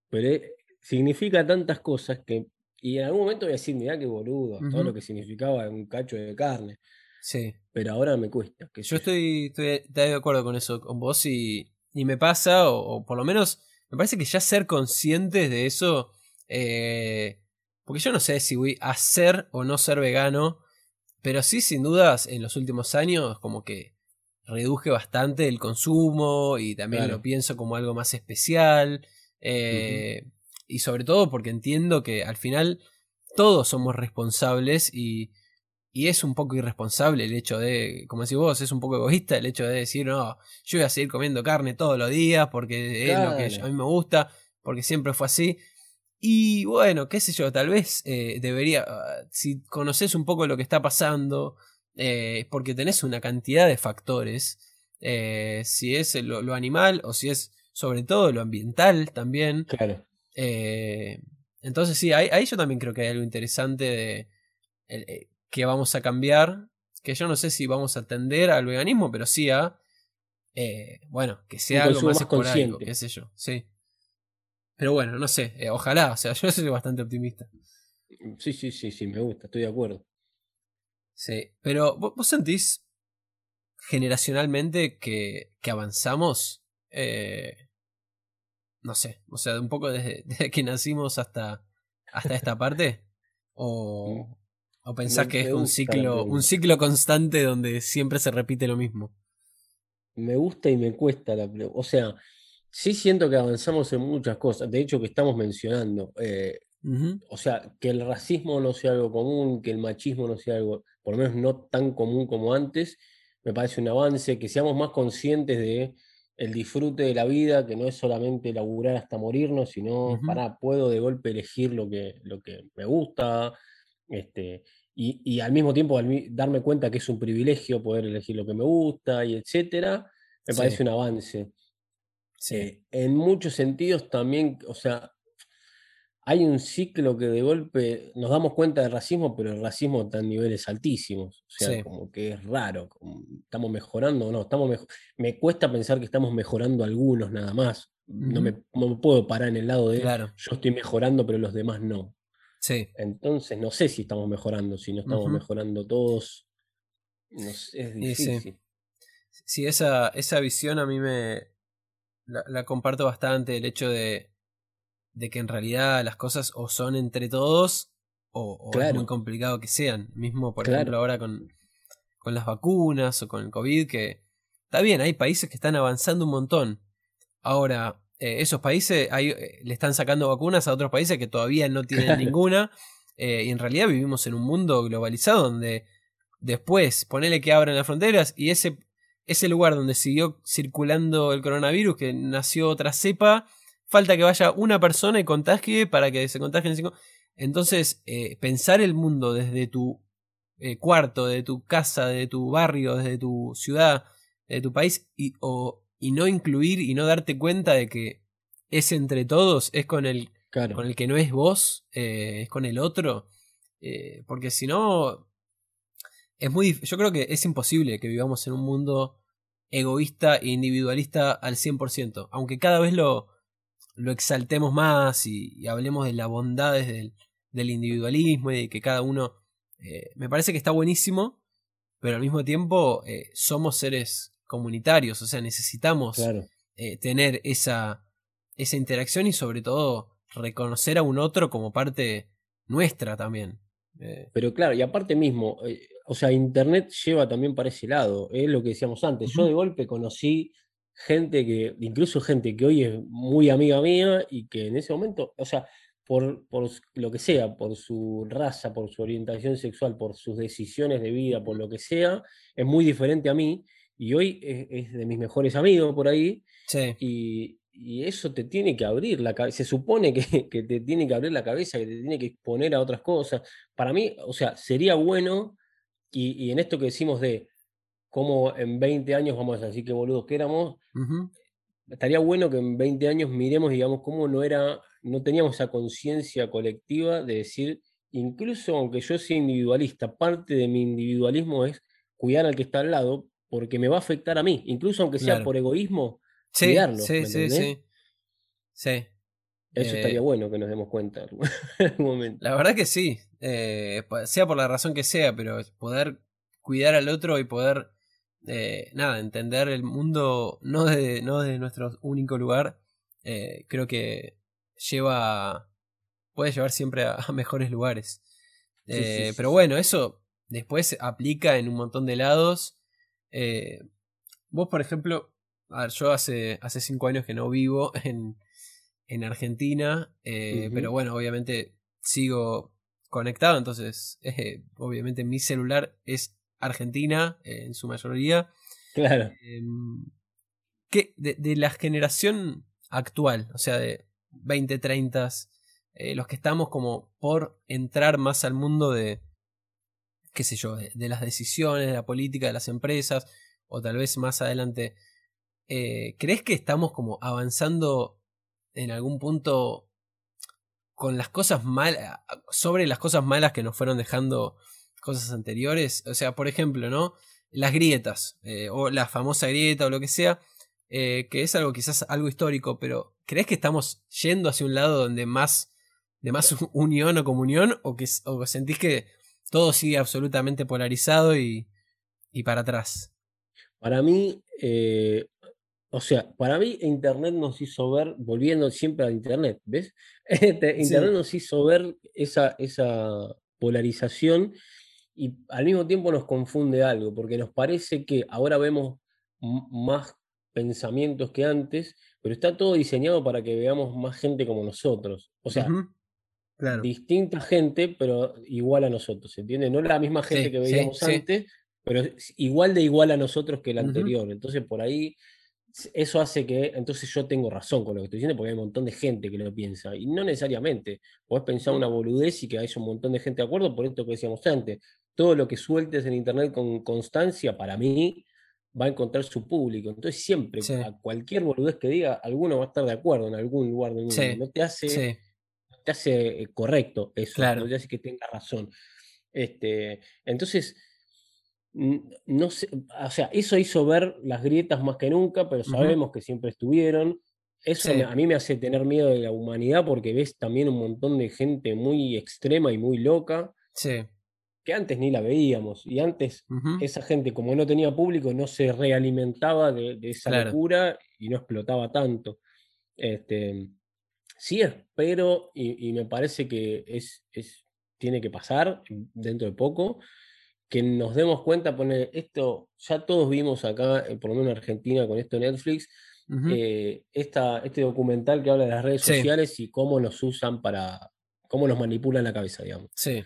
pero significa tantas cosas que. Y en algún momento voy a decir, mirá qué boludo, todo lo que significaba un cacho de carne. Sí. Pero ahora me cuesta. Yo estoy, estoy, de acuerdo con eso, con vos, y, y me pasa, o, por lo menos me parece que ya ser conscientes de eso. Eh, porque yo no sé si voy a ser o no ser vegano, pero sí, sin dudas, en los últimos años, como que reduje bastante el consumo y también lo pienso como algo más especial. Eh, y sobre todo porque entiendo que al final todos somos responsables y, y, es un poco irresponsable el hecho de, como decís vos, es un poco egoísta el hecho de decir, no, yo voy a seguir comiendo carne todos los días porque es lo que a mí me gusta, porque siempre fue así. Y bueno, qué sé yo, tal vez eh, debería, ah, si conoces un poco lo que está pasando, eh, porque tenés una cantidad de factores, eh, si es lo, animal o si es sobre todo lo ambiental también. Claro. Entonces sí, ahí, yo también creo que hay algo interesante de que vamos a cambiar, que yo no sé si vamos a atender al veganismo, pero sí a, bueno, que sea algo más, más qué sé yo, sí. Pero bueno, no sé, eh, ojalá, o sea, yo soy bastante optimista. Sí, sí, sí, sí, me gusta, estoy de acuerdo. Sí, pero ¿vos, sentís generacionalmente que, que avanzamos? Eh, no sé, o sea, un poco desde, que nacimos hasta, hasta esta parte. O, o pensás que es un ciclo, un ciclo constante donde siempre se repite lo mismo. Me gusta y me cuesta la O sea, Sí siento que avanzamos en muchas cosas, de hecho que estamos mencionando, eh, o sea, que el racismo no sea algo común, que el machismo no sea algo, por lo menos no tan común como antes, me parece un avance, que seamos más conscientes de el disfrute de la vida, que no es solamente laburar hasta morirnos, sino, para, puedo de golpe elegir lo que, lo que me gusta, este, y, al mismo tiempo darme cuenta que es un privilegio poder elegir lo que me gusta, y etcétera, me parece un avance. Sí. en muchos sentidos también, o sea, hay un ciclo que de golpe nos damos cuenta del racismo, pero el racismo está en niveles altísimos. O sea, como que es raro. ¿Estamos mejorando o no? Estamos me cuesta pensar que estamos mejorando algunos nada más. no, me, puedo parar en el lado de yo estoy mejorando, pero los demás no. Sí. Entonces, no sé si estamos mejorando, si no estamos mejorando todos. es difícil. Sí, esa, esa visión a mí me, la, comparto bastante, el hecho de, de que en realidad las cosas o son entre todos o, es muy complicado que sean. Mismo, por ejemplo, ahora con, con las vacunas o con el COVID, que está bien, hay países que están avanzando un montón. Ahora, eh, esos países eh, le están sacando vacunas a otros países que todavía no tienen ninguna. Eh, y en realidad vivimos en un mundo globalizado donde después ponele que abran las fronteras y ese ese lugar donde siguió circulando el coronavirus, que nació otra cepa, falta que vaya una persona y contagie para que se contagien cinco. Entonces, eh, pensar el mundo desde tu eh, cuarto, de tu casa, de tu barrio, desde tu ciudad, de tu país, y, o, y no incluir y no darte cuenta de que es entre todos, es con el, con el que no es vos, eh, es con el otro. porque si no, es muy. Yo creo que es imposible que vivamos en un mundo egoísta e individualista al 100%, aunque cada vez lo, lo exaltemos más y, hablemos de las bondades del, del, individualismo y de que cada uno... Eh, me parece que está buenísimo, pero al mismo tiempo eh, somos seres comunitarios, o sea, necesitamos eh, tener esa, esa interacción y sobre todo reconocer a un otro como parte nuestra también. Pero claro, y aparte mismo, o sea, Internet lleva también para ese lado, es lo que decíamos antes. Yo de golpe conocí gente que, incluso gente que hoy es muy amiga mía y que en ese momento, o sea, por, por, lo que sea, por su raza, por su orientación sexual, por sus decisiones de vida, por lo que sea, es muy diferente a mí. Y hoy es, de mis mejores amigos por ahí. Sí. Y, y, eso te tiene que abrir la cabeza. Se supone que, que, te tiene que abrir la cabeza, que te tiene que exponer a otras cosas. Para mí, o sea, sería bueno, y, y en esto que decimos de cómo en 20 años vamos a decir que boludos que éramos, estaría bueno que en 20 años miremos, digamos, cómo no era no teníamos esa conciencia colectiva de decir, incluso aunque yo sea individualista, parte de mi individualismo es cuidar al que está al lado porque me va a afectar a mí, incluso aunque sea por egoísmo, cuidarlo. Sí, sí, sí. Sí. Eso estaría eh, bueno que nos demos cuenta en algún momento. La verdad que sí, eh, sea por la razón que sea, pero poder cuidar al otro y poder, eh, nada, entender el mundo no de, no de nuestro único lugar, creo que lleva. puede llevar siempre a, mejores lugares. Eh, pero bueno, eso después aplica en un montón de lados. Eh, vos, por ejemplo, yo hace, hace cinco años que no vivo en, en Argentina, eh, pero bueno, obviamente sigo conectado, entonces obviamente mi celular es Argentina en su mayoría. Claro. ¿qué, de, de, la generación actual, o sea, de, 20, 30, eh, los que estamos como por entrar más al mundo de, qué sé yo, de, las decisiones, de la política, de las empresas, o tal vez más adelante, eh, ¿crees que estamos como avanzando en algún punto con las cosas malas, sobre las cosas malas que nos fueron dejando cosas anteriores? O sea, por ejemplo, ¿no? Las grietas, eh, o la famosa grieta o lo que sea, que es algo quizás algo histórico, pero ¿Crees que estamos yendo hacia un lado donde más de más unión o comunión o que o sentís que todo sigue absolutamente polarizado y, y para atrás? Para mí, eh, o sea, para mí Internet nos hizo ver, volviendo siempre a Internet, ¿ves? Este, Internet nos hizo ver esa, esa polarización y al mismo tiempo nos confunde algo, porque nos parece que ahora vemos más pensamientos que antes, pero está todo diseñado para que veamos más gente como nosotros. O sea, distinta gente, pero igual a nosotros, ¿entiendes? No la misma gente que veíamos antes, pero igual de igual a nosotros que el anterior. Entonces, por ahí, eso hace que, entonces yo tengo razón con lo que estoy diciendo, porque hay un montón de gente que lo piensa, y no necesariamente. Podés pensar una boludez y que hay un montón de gente de acuerdo por esto que decíamos antes. Todo lo que sueltes en Internet con constancia, para mí, va a encontrar su público. Entonces siempre, a cualquier boludez que diga, alguno va a estar de acuerdo en algún lugar del mundo. No te hace, te hace eh, correcto eso, no te hace que tenga razón. Este, entonces, no sé, o sea, eso hizo ver las grietas más que nunca, pero sabemos que siempre estuvieron. Eso a mí me hace tener miedo de la humanidad porque ves también un montón de gente muy extrema y muy loca. Sí que antes ni la veíamos. Y antes esa gente, como no tenía público, no se realimentaba de, esa locura y no explotaba tanto. Este, sí espero, y, me parece que es, es, tiene que pasar dentro de poco, que nos demos cuenta, poner esto, ya todos vimos acá, eh, por lo menos en Argentina, con esto Netflix, eh, este documental que habla de las redes sociales y cómo nos usan para, cómo nos manipulan la cabeza, digamos. Sí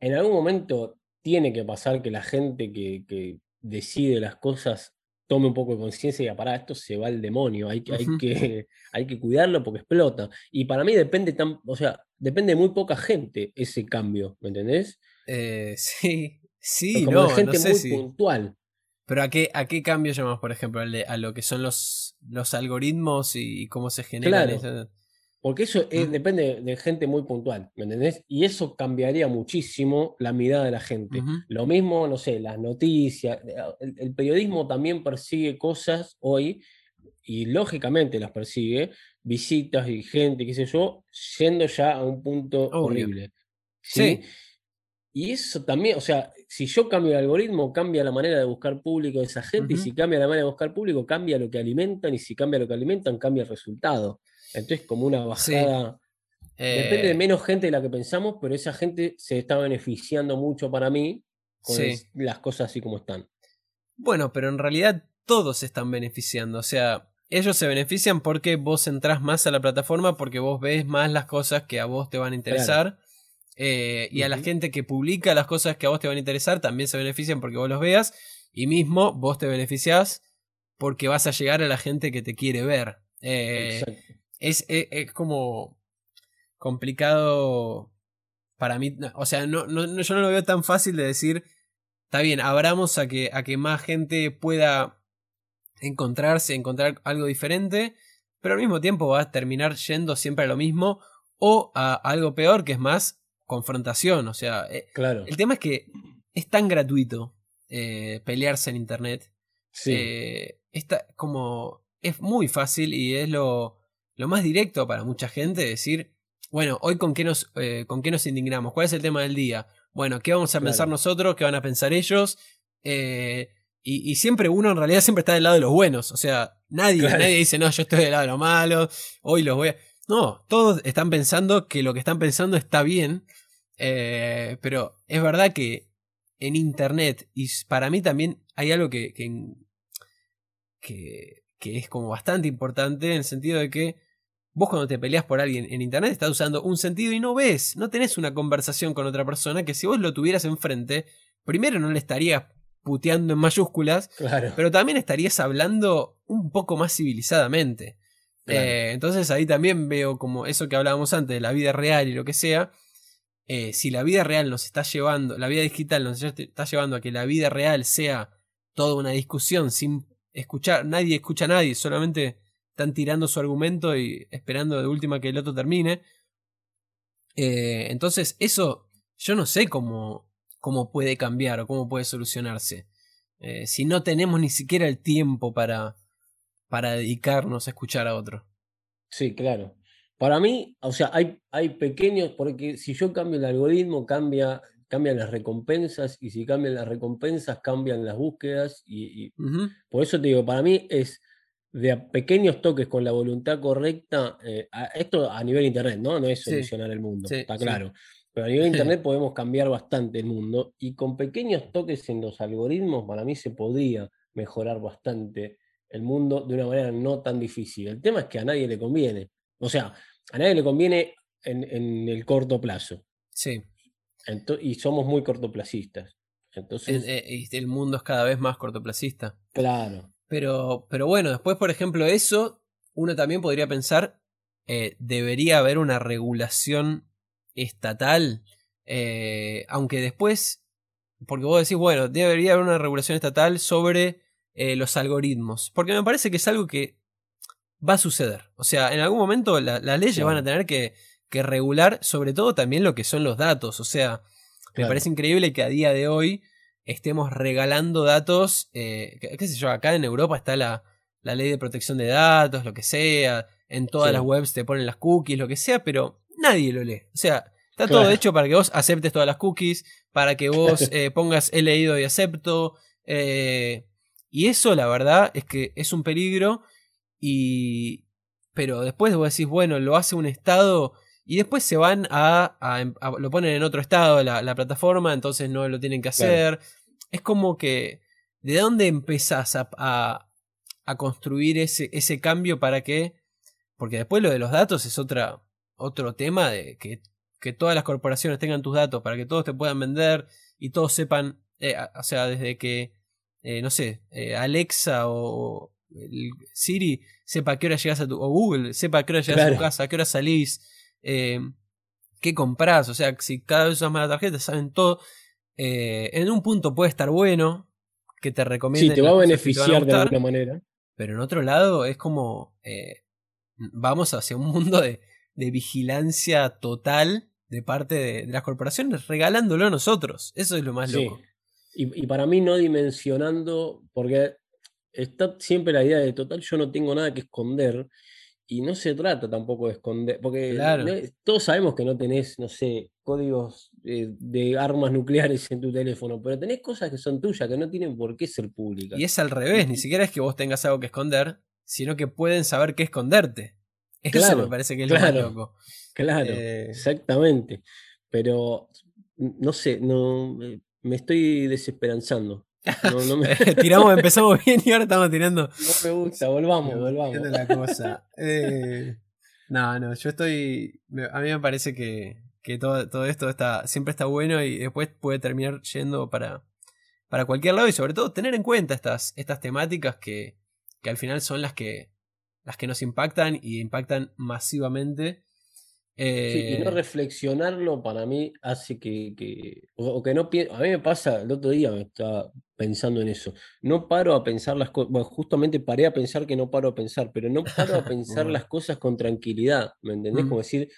en algún momento tiene que pasar que la gente que, decide las cosas tome un poco de conciencia y diga, pará, esto se va al demonio, hay, hay, que, hay que cuidarlo porque explota. Y para mí depende tan, o sea, depende de muy poca gente ese cambio, ¿me entendés? Eh, sí, sí, no, gente muy puntual. Pero ¿a qué, a qué cambio llamamos, por ejemplo? a lo que son los, los algoritmos y, cómo se generan porque eso depende de gente muy puntual, ¿me entendés? Y eso cambiaría muchísimo la mirada de la gente. Lo mismo, no sé, las noticias. Eh, el, periodismo también persigue cosas hoy, y lógicamente las persigue, visitas y gente, qué sé yo, yendo ya a un punto horrible. ¿sí? Y eso también, o sea, si yo cambio el algoritmo, cambia la manera de buscar público de esa gente, y si cambia la manera de buscar público, cambia lo que alimentan, y si cambia lo que alimentan, cambia el resultado. Entonces, como una bajada. Depende de eh, menos gente de la que pensamos, pero esa gente se está beneficiando mucho para mí con las cosas así como están. Bueno, pero en realidad todos se están beneficiando. O sea, ellos se benefician porque vos entrás más a la plataforma, porque vos ves más las cosas que a vos te van a interesar. Eh, y a la gente que publica las cosas que a vos te van a interesar también se benefician porque vos los veas. Y mismo vos te beneficiás porque vas a llegar a la gente que te quiere ver. Eh, es, e, es, como complicado para mí. O sea, no, no, yo no lo veo tan fácil de decir, está bien, abramos a que, a que más gente pueda encontrarse, encontrar algo diferente, pero al mismo tiempo va a terminar yendo siempre a lo mismo o a algo peor que es más confrontación. O sea, eh, claro. el tema es que es tan gratuito eh, pelearse en internet. Sí. Eh, como es muy fácil y es lo, lo más directo para mucha gente decir, bueno, hoy con qué nos, con qué nos indignamos, cuál es el tema del día. Bueno, ¿qué vamos a pensar nosotros? ¿Qué van a pensar ellos? y, y, siempre uno en realidad siempre está del lado de los buenos. O sea, nadie, nadie dice, no, yo estoy del lado de los malos, hoy los voy a... No, todos están pensando que lo que están pensando está bien, eh, pero es verdad que en Internet, y para mí también hay algo que, que, que, es como bastante importante en el sentido de que vos cuando te peleas por alguien en Internet estás usando un sentido y no ves, no tenés una conversación con otra persona que si vos lo tuvieras enfrente, primero no le estarías puteando en mayúsculas, pero también estarías hablando un poco más civilizadamente. Eh, entonces ahí también veo como eso que hablábamos antes de la vida real y lo que sea. Eh, si la vida real nos está llevando, la vida digital nos está llevando a que la vida real sea toda una discusión sin escuchar, nadie escucha a nadie, solamente están tirando su argumento y esperando de última que el otro termine. Eh, entonces, eso yo no sé cómo, cómo puede cambiar o cómo puede solucionarse. si no tenemos ni siquiera el tiempo para, para dedicarnos a escuchar a otro. Sí, claro. Para mí, o sea, hay, hay pequeños, porque si yo cambio el algoritmo, cambia, cambian las recompensas, y si cambian las recompensas, cambian las búsquedas, y, por eso te digo, para mí es de pequeños toques con la voluntad correcta, eh, esto a nivel internet, ¿no? No es solucionar el mundo, está claro. Pero a nivel internet podemos cambiar bastante el mundo, y con pequeños toques en los algoritmos, para mí se podría mejorar bastante el mundo de una manera no tan difícil. El tema es que a nadie le conviene. O sea, a nadie le conviene en, el corto plazo. Sí. y somos muy cortoplacistas. Entonces, el, el, mundo es cada vez más cortoplacista. Claro. Pero, pero bueno, después, por ejemplo, eso, uno también podría pensar, eh, debería haber una regulación estatal, eh, aunque después, porque vos decís, bueno, debería haber una regulación estatal sobre eh, los algoritmos. Porque me parece que es algo que va a suceder. O sea, en algún momento las leyes van a tener que, regular sobre todo también lo que son los datos. O sea, me parece increíble que a día de hoy estemos regalando datos. Eh, qué sé yo, acá en Europa está la, la, ley de protección de datos, lo que sea. En todas las webs te ponen las cookies, lo que sea, pero nadie lo lee. O sea, está todo hecho para que vos aceptes todas las cookies, para que vos eh, pongas he leído y acepto. Eh, y eso, la verdad, es que es un peligro. Y. Pero después vos decís, bueno, lo hace un estado. Y después se van a. lo ponen en otro estado la, la, plataforma, entonces no lo tienen que hacer. Es como que. ¿De dónde empezás a, a, construir ese, ese cambio para que. Porque después lo de los datos es otra, otro tema de que, que todas las corporaciones tengan tus datos para que todos te puedan vender y todos sepan. Eh, o sea, desde que eh, no sé, eh, Alexa o Siri sepa a qué hora llegas a tu. o Google sepa a qué hora llegas a tu casa, a qué hora salís, eh, qué compras, o sea, si cada vez usas más la tarjeta, saben todo. En un punto puede estar bueno que te recomienden. Sí, te va a beneficiar de alguna manera. Pero en otro lado es como. vamos hacia un mundo de, de vigilancia total de parte de, las corporaciones, regalándolo a nosotros. Eso es lo más loco. Y, para mí no dimensionando, porque está siempre la idea de total, yo no tengo nada que esconder. Y no se trata tampoco de esconder, porque todos sabemos que no tenés, no sé, códigos eh, de armas nucleares en tu teléfono, pero tenés cosas que son tuyas, que no tienen por qué ser públicas. Y es al revés, ni siquiera es que vos tengas algo que esconder, sino que pueden saber qué esconderte. Eso me parece que es lo más loco. Claro, eh, exactamente. Pero no sé, no me estoy desesperanzando. Tiramos, empezamos bien y ahora estamos tirando. No me gusta, volvamos, volvamos. La cosa. Eh, no, no, yo estoy. A mí me parece que, que todo, todo, esto está, siempre está bueno y después puede terminar yendo para, para cualquier lado y sobre todo tener en cuenta estas, estas temáticas que, que al final son las que, las que nos impactan y impactan masivamente. Sí, y no eh, reflexionarlo para mí hace que, o, que no a mí me pasa, el otro día me estaba pensando en eso, no paro a pensar las cosas, bueno, justamente paré a pensar que no paro a pensar, pero no paro a pensar las cosas con tranquilidad, ¿me entendés? Como decir,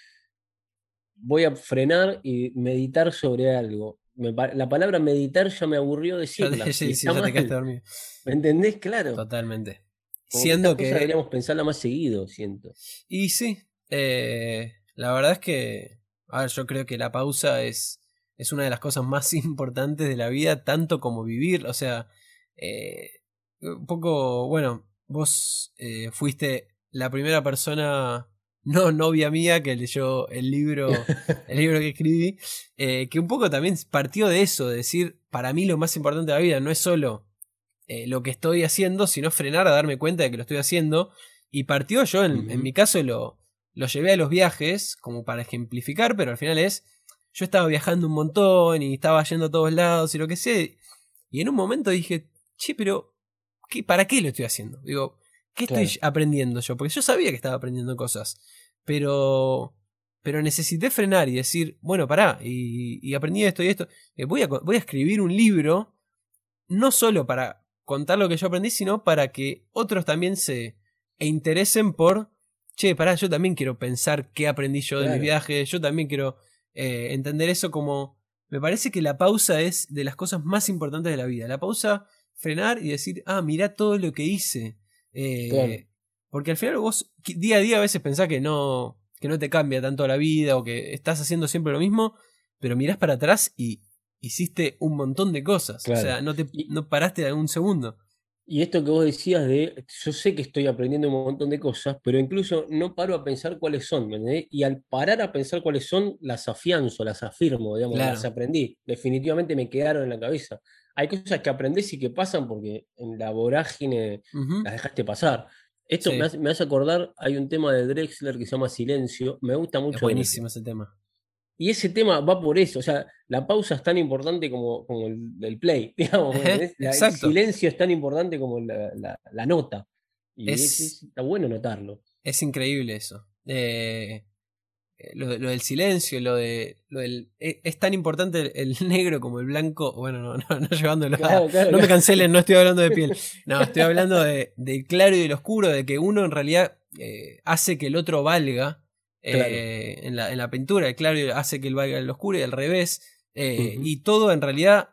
voy a frenar y meditar sobre algo. la palabra meditar ya me aburrió decirla. Sí, sí, ya te dormido. ¿Me entendés? Claro. Totalmente. Siendo que... deberíamos pensarla más seguido, siento. Y sí, eh, la verdad es que, a ver, yo creo que la pausa es, es una de las cosas más importantes de la vida, tanto como vivir. O sea, eh, un poco, bueno, vos eh, fuiste la primera persona, no novia mía, que leyó el libro, el libro que escribí, eh, que un poco también partió de eso, de decir, para mí lo más importante de la vida no es solo lo que estoy haciendo, sino frenar a darme cuenta de que lo estoy haciendo. Y partió yo, en, en mi caso, lo, lo llevé a los viajes como para ejemplificar, pero al final es, yo estaba viajando un montón y estaba yendo a todos lados y lo que sé, y en un momento dije, che, pero ¿qué, ¿para qué lo estoy haciendo? Digo, ¿qué estoy aprendiendo yo? Porque yo sabía que estaba aprendiendo cosas, pero pero necesité frenar y decir, bueno, pará, y, y aprendí esto y esto. Eh, voy, a, voy a escribir un libro, no solo para contar lo que yo aprendí, sino para que otros también se e interesen por che, pará, yo también quiero pensar qué aprendí yo de mi viaje, yo también quiero eh, entender eso como... Me parece que la pausa es de las cosas más importantes de la vida. La pausa, frenar y decir, ah, mirá todo lo que hice. Eh, porque al final vos día a día a veces pensás que no, que no te cambia tanto la vida o que estás haciendo siempre lo mismo, pero mirás para atrás y hiciste un montón de cosas. O sea, no, te, no paraste de un segundo. Y esto que vos decías de, yo sé que estoy aprendiendo un montón de cosas, pero incluso no paro a pensar cuáles son, Y al parar a pensar cuáles son, las afianzo, las afirmo, digamos, las aprendí. Definitivamente me quedaron en la cabeza. Hay cosas que aprendés y que pasan porque en la vorágine las dejaste pasar. Esto me, hace, acordar, hay un tema de Drexler que se llama Silencio, me gusta mucho. Es buenísimo ese tema. Y ese tema va por eso, o sea, la pausa es tan importante como, como el, play, digamos, el silencio es tan importante como la, nota. Y es, está bueno notarlo. Es increíble eso. Eh, eh, lo, del silencio, lo de. Lo del, e, es tan importante el, negro como el blanco. Bueno, no, no, no llevándolo. no me cancelen, no estoy hablando de piel. No, estoy hablando de, del claro y del oscuro, de que uno en realidad eh, hace que el otro valga eh, en, la, en, la, pintura. El claro hace que el valga el oscuro y al revés. Eh, y todo en realidad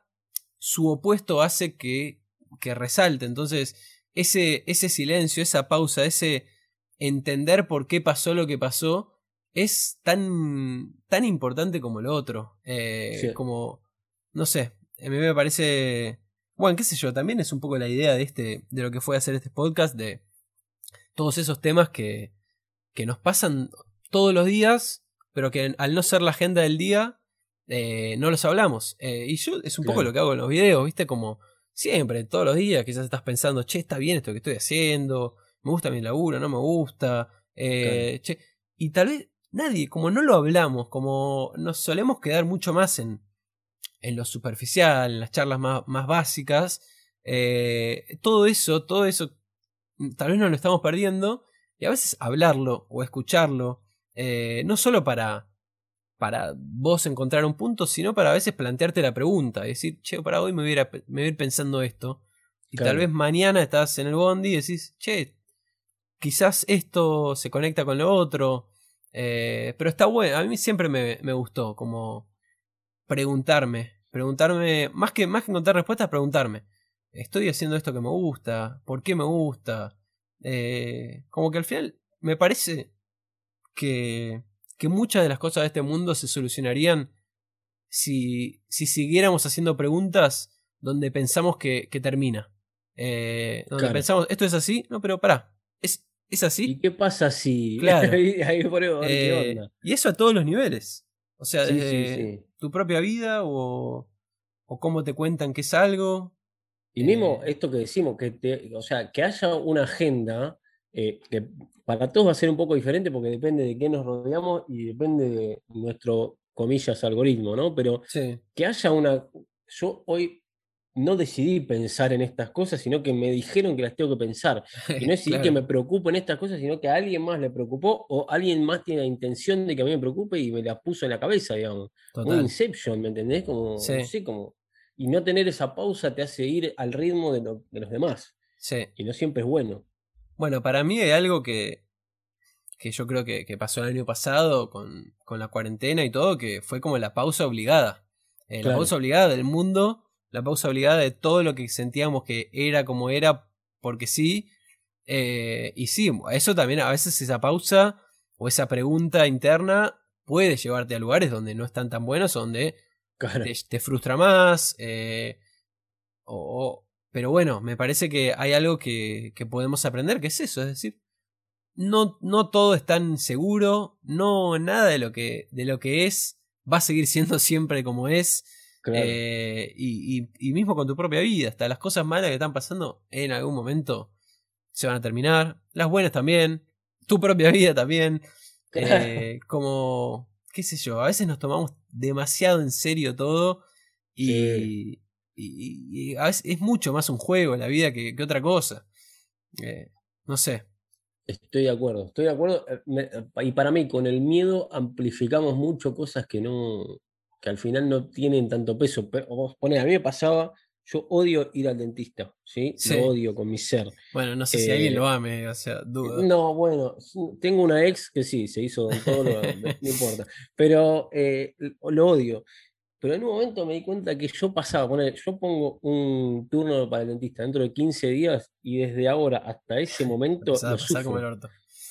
su opuesto hace que, que resalte. Entonces, ese, ese silencio, esa pausa, ese entender por qué pasó lo que pasó, es tan, tan importante como lo otro. Eh, como, no sé, a mí me parece... Bueno, qué sé yo, también es un poco la idea de, este, de lo que fue hacer este podcast, de todos esos temas que, que nos pasan todos los días, pero que al no ser la agenda del día, eh, no los hablamos. Eh, y yo es un poco lo que hago en los videos, ¿viste? Como siempre, todos los días, quizás estás pensando, che, está bien esto que estoy haciendo, me gusta mi laburo, no me gusta. Eh, che, y tal vez nadie, como no lo hablamos, como nos solemos quedar mucho más en, en lo superficial, en las charlas más, más básicas, todo eso, todo eso, tal vez no lo estamos perdiendo. Y a veces hablarlo o escucharlo eh, no solo para, para vos encontrar un punto, sino para a veces plantearte la pregunta, decir, che, para hoy me voy a, me ir pensando esto. Y tal vez mañana estás en el bondi y decís, che, quizás esto se conecta con lo otro. Eh, pero está bueno, a mí siempre me, me, gustó como preguntarme, preguntarme, más que, más que encontrar respuestas, preguntarme, ¿estoy haciendo esto que me gusta? ¿Por qué me gusta? Eh, como que al final me parece que, que muchas de las cosas de este mundo se solucionarían si, si siguiéramos haciendo preguntas donde pensamos que, que termina. Eh, donde Claro. pensamos, esto es así, no, pero pará, ¿es, es ¿Y así? qué pasa si.? Claro. ahí, Eh, qué onda. y eso a todos los niveles. O sea, Sí, sí, desde sí. tu propia vida o, o cómo te cuentan que es algo. Y mismo Eh, esto que decimos, que te, o sea, que haya una agenda eh, que para todos va a ser un poco diferente porque depende de qué nos rodeamos y depende de nuestro, comillas, algoritmo, ¿no? Pero que haya una... Yo hoy no decidí pensar en estas cosas, sino que me dijeron que las tengo que pensar. Y no decidí que claro, me preocupo en estas cosas, sino que a alguien más le preocupó o alguien más tiene la intención de que a mí me preocupe y me la puso en la cabeza, digamos. Un. Inception, ¿me entendés? Como, no Sí, sé, como... Y no tener esa pausa te hace ir al ritmo de, lo- de los demás. sí. Y no siempre es bueno. Bueno, para mí hay algo que, que yo creo que, que pasó el año pasado con, con la cuarentena y todo, que fue como la pausa obligada. Eh, La pausa obligada del mundo, la pausa obligada de todo lo que sentíamos que era como era, porque sí. Eh, y sí, eso también a veces esa pausa o esa pregunta interna puede llevarte a lugares donde no están tan buenos, donde Claro. te, te frustra más. eh, o- o- pero bueno, me parece que hay algo que, que podemos aprender, que es eso, es decir, no, no todo es tan seguro, no nada de lo que, de lo que es va a seguir siendo siempre como es. Claro. eh, y, y- y mismo con tu propia vida, hasta las cosas malas que están pasando en algún momento se van a terminar, las buenas también, tu propia vida también. eh, como, qué sé yo, a veces nos tomamos demasiado en serio todo y, Sí. y- y a veces es mucho más un juego la vida que, que otra cosa. Eh, no sé, Estoy de acuerdo, estoy de acuerdo. Y para mí, con el miedo amplificamos mucho cosas que no, que al final no tienen tanto peso. Pero vos ponés, a mí me pasaba, yo odio ir al dentista, ¿sí? Sí. Lo odio con mi ser. bueno, no sé si alguien Eh, lo ame, o sea, dudo. No, bueno, tengo una ex que sí, se hizo odontóloga, no no importa, pero eh, lo odio. Pero en un momento me di cuenta que yo pasaba, poner, yo pongo un turno para el dentista dentro de 15 días y desde ahora hasta ese momento Empezaba a lo pasar como el sufro, orto.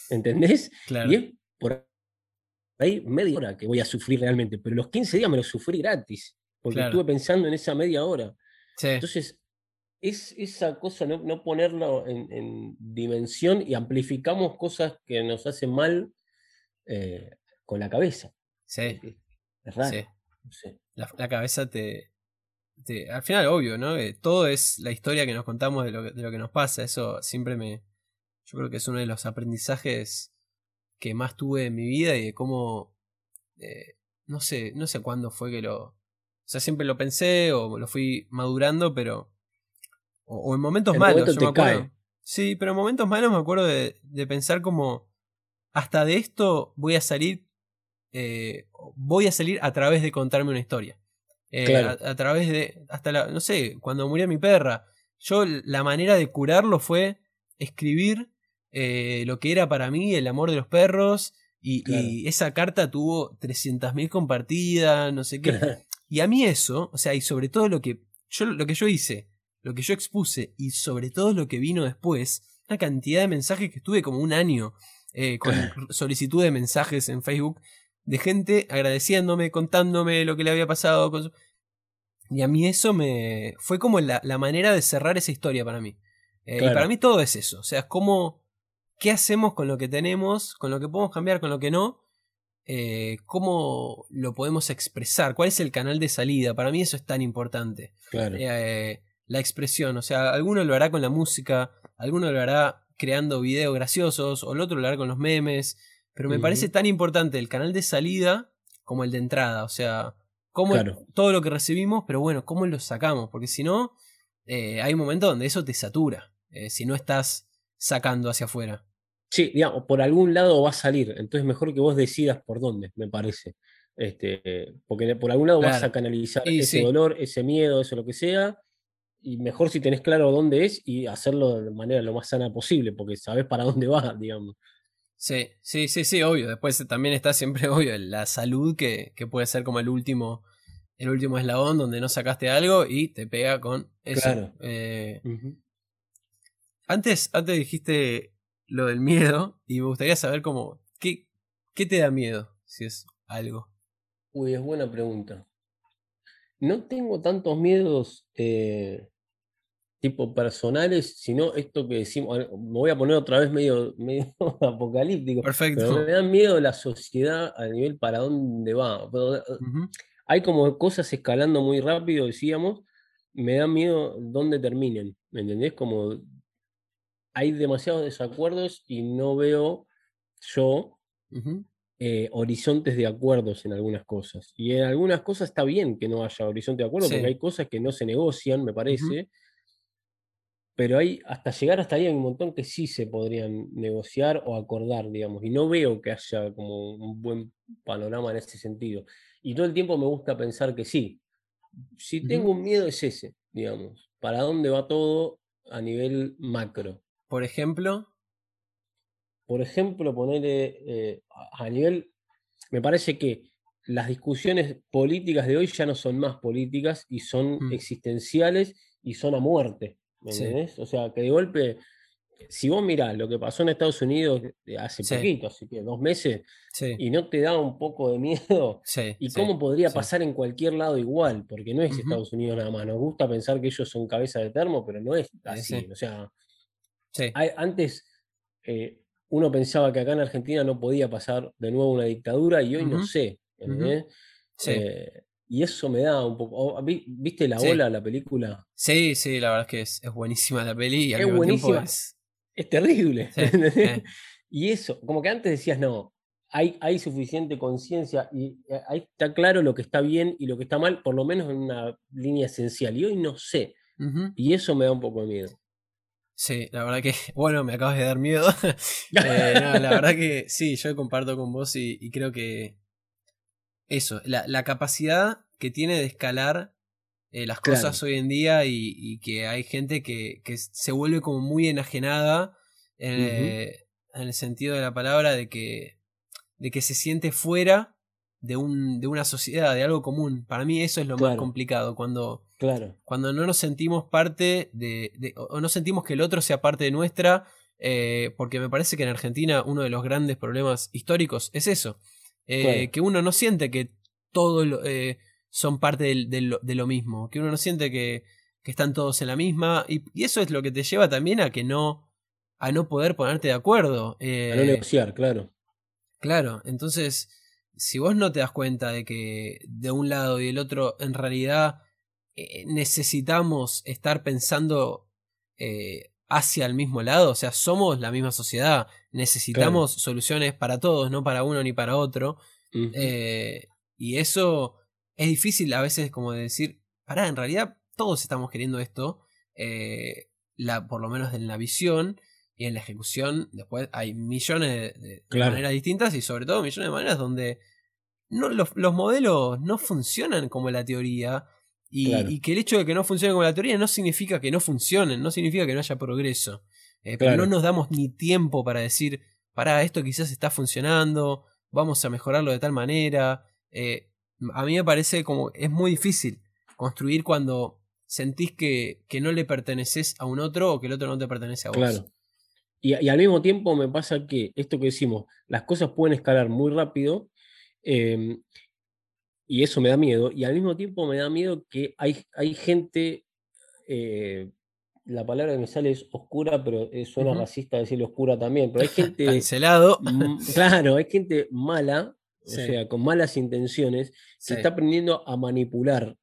¿entendés? Claro, Y es por ahí media hora que voy a sufrir realmente, pero los 15 días me los sufrí gratis, porque Claro. estuve pensando en esa media hora. sí, Entonces, es esa cosa, no, no ponerlo en, en dimensión y amplificamos cosas que nos hacen mal eh, con la cabeza. sí, Es, raro. sí. La, la cabeza te, te- Al final, obvio, ¿no? Que todo es la historia que nos contamos de lo que, de lo que nos pasa. Eso siempre me. Yo creo que es uno de los aprendizajes que más tuve en mi vida y de cómo. eh, no sé, no sé cuándo fue que lo. O sea, siempre lo pensé o lo fui madurando, pero. O, o en momentos El malos, momento yo me acuerdo. cae. Sí, pero en momentos malos me acuerdo de, de pensar como. Hasta de esto voy a salir. eh, voy a salir a través de contarme una historia. Eh, Claro. a, a través de. Hasta la. No sé, cuando murió mi perra. Yo la manera de curarlo fue escribir eh, lo que era para mí el amor de los perros. Y, Claro. y esa carta tuvo 300.000 compartidas, no sé qué. Claro. Y a mí eso, o sea, y sobre todo lo que yo, lo que yo hice, lo que yo expuse, y sobre todo lo que vino después, una cantidad de mensajes que estuve como un año eh, con solicitud de mensajes en Facebook de gente agradeciéndome, contándome lo que le había pasado. con Y a mí eso me. fue como la, la manera de cerrar esa historia para mí. Eh, Y para mí todo es eso. O sea, es como. ¿Qué hacemos con lo que tenemos? Con lo que podemos cambiar, con lo que no. Eh, ¿Cómo lo podemos expresar? ¿Cuál es el canal de salida? Para mí eso es tan importante. Claro. Eh, la expresión. O sea, alguno lo hará con la música, alguno lo hará creando videos graciosos, o el otro lo hará con los memes. Pero me parece tan importante el canal de salida como el de entrada. O sea, cómo Claro. todo lo que recibimos, pero bueno, cómo lo sacamos. Porque si no, eh, hay un momento donde eso te satura. si no estás sacando hacia afuera. Sí, digamos, por algún lado va a salir, entonces mejor que vos decidas por dónde, me parece. Este, porque por algún lado vas a canalizar ese sí. dolor, ese miedo, eso lo que sea, y mejor si tenés claro dónde es y hacerlo de manera lo más sana posible, porque sabés para dónde vas, digamos. Sí, sí, sí, sí, obvio. Después también está siempre obvio la salud que, que puede ser como el último, el último eslabón donde no sacaste algo y te pega con eso. Claro. Eh, antes, antes dijiste lo del miedo y me gustaría saber cómo, ¿qué, qué te da miedo? Si es algo. Uy, es buena pregunta. no tengo tantos miedos eh, tipo personales, sino esto que decimos, me voy a poner otra vez medio, medio apocalíptico, Perfecto. pero me da miedo la sociedad a nivel para dónde va. Hay como cosas escalando muy rápido, decíamos, me da miedo dónde terminen, ¿me entendés? Como hay demasiados desacuerdos y no veo yo eh, horizontes de acuerdos en algunas cosas. Y en algunas cosas está bien que no haya horizonte de acuerdo, porque hay cosas que no se negocian, me parece. Pero hay, hasta llegar hasta ahí hay un montón que sí se podrían negociar o acordar, digamos. Y no veo que haya como un buen panorama en ese sentido. Y todo el tiempo me gusta pensar que sí. Si tengo un miedo es ese, digamos. ¿Para dónde va todo a nivel macro? Por ejemplo por ejemplo, ponerle eh, a nivel, me parece que las discusiones políticas de hoy ya no son más políticas y son mm. existenciales y son a muerte. ¿Me O sea, que de golpe, si vos mirás lo que pasó en Estados Unidos hace poquito, así que dos meses, y no te da un poco de miedo, y cómo podría pasar en cualquier lado igual, porque no es Estados Unidos nada más. Nos gusta pensar que ellos son cabeza de termo, pero no es así. O sea, antes eh, uno pensaba que acá en Argentina no podía pasar de nuevo una dictadura y hoy no sé. Eh, y eso me da un poco. ¿Viste la ola, la película? Sí, sí, la verdad es que es, buenísima la peli y es buenísima. Es... terrible. y eso, como que antes decías, no, hay, hay suficiente conciencia y eh, ahí está claro lo que está bien y lo que está mal, por lo menos en una línea esencial. Y hoy no sé. Y eso me da un poco de miedo. Sí, la verdad que, bueno, me acabas de dar miedo. Eh, la verdad que sí, yo comparto con vos y, creo que eso, la, capacidad que tiene de escalar eh, las cosas hoy en día y, que hay gente que, se vuelve como muy enajenada en, el sentido de la palabra de que, de que se siente fuera de, un, de una sociedad, de algo común. Para mí eso es lo más complicado, cuando, claro. cuando no nos sentimos parte de, o no sentimos que el otro sea parte de nuestra, eh, porque me parece que en Argentina uno de los grandes problemas históricos es eso, eh, que uno no siente que todos eh, son parte de, lo, mismo, que uno no siente que, que están todos en la misma, y, y, eso es lo que te lleva también a que no, a no poder ponerte de acuerdo. a no negociar, claro. Claro, entonces si vos no te das cuenta de que de un lado y del otro en realidad eh, necesitamos estar pensando eh, hacia el mismo lado, o sea, somos la misma sociedad, necesitamos soluciones para todos, no para uno ni para otro, eh, y eso es difícil a veces como de decir, pará, en realidad todos estamos queriendo esto, la, por lo menos en la visión, y en la ejecución, después hay millones de, maneras distintas y sobre todo millones de maneras donde no, los, modelos no funcionan como la teoría. Y, que el hecho de que no funcionen como la teoría no significa que no funcionen, no significa que no haya progreso. Eh, pero no nos damos ni tiempo para decir, para, esto quizás está funcionando, vamos a mejorarlo de tal manera. Eh, a mí me parece como es muy difícil construir cuando sentís que, que, no le perteneces a un otro o que el otro no te pertenece a vos. Claro. Y, al mismo tiempo me pasa que esto que decimos, las cosas pueden escalar muy rápido em, y eso me da miedo. Y al mismo tiempo me da miedo que hay, hay gente, eh, la palabra que me sale es oscura, pero eh, suena racista decirlo oscura también, pero hay gente... Cancelado. claro, hay gente mala, o sea, con malas intenciones, que está aprendiendo a manipular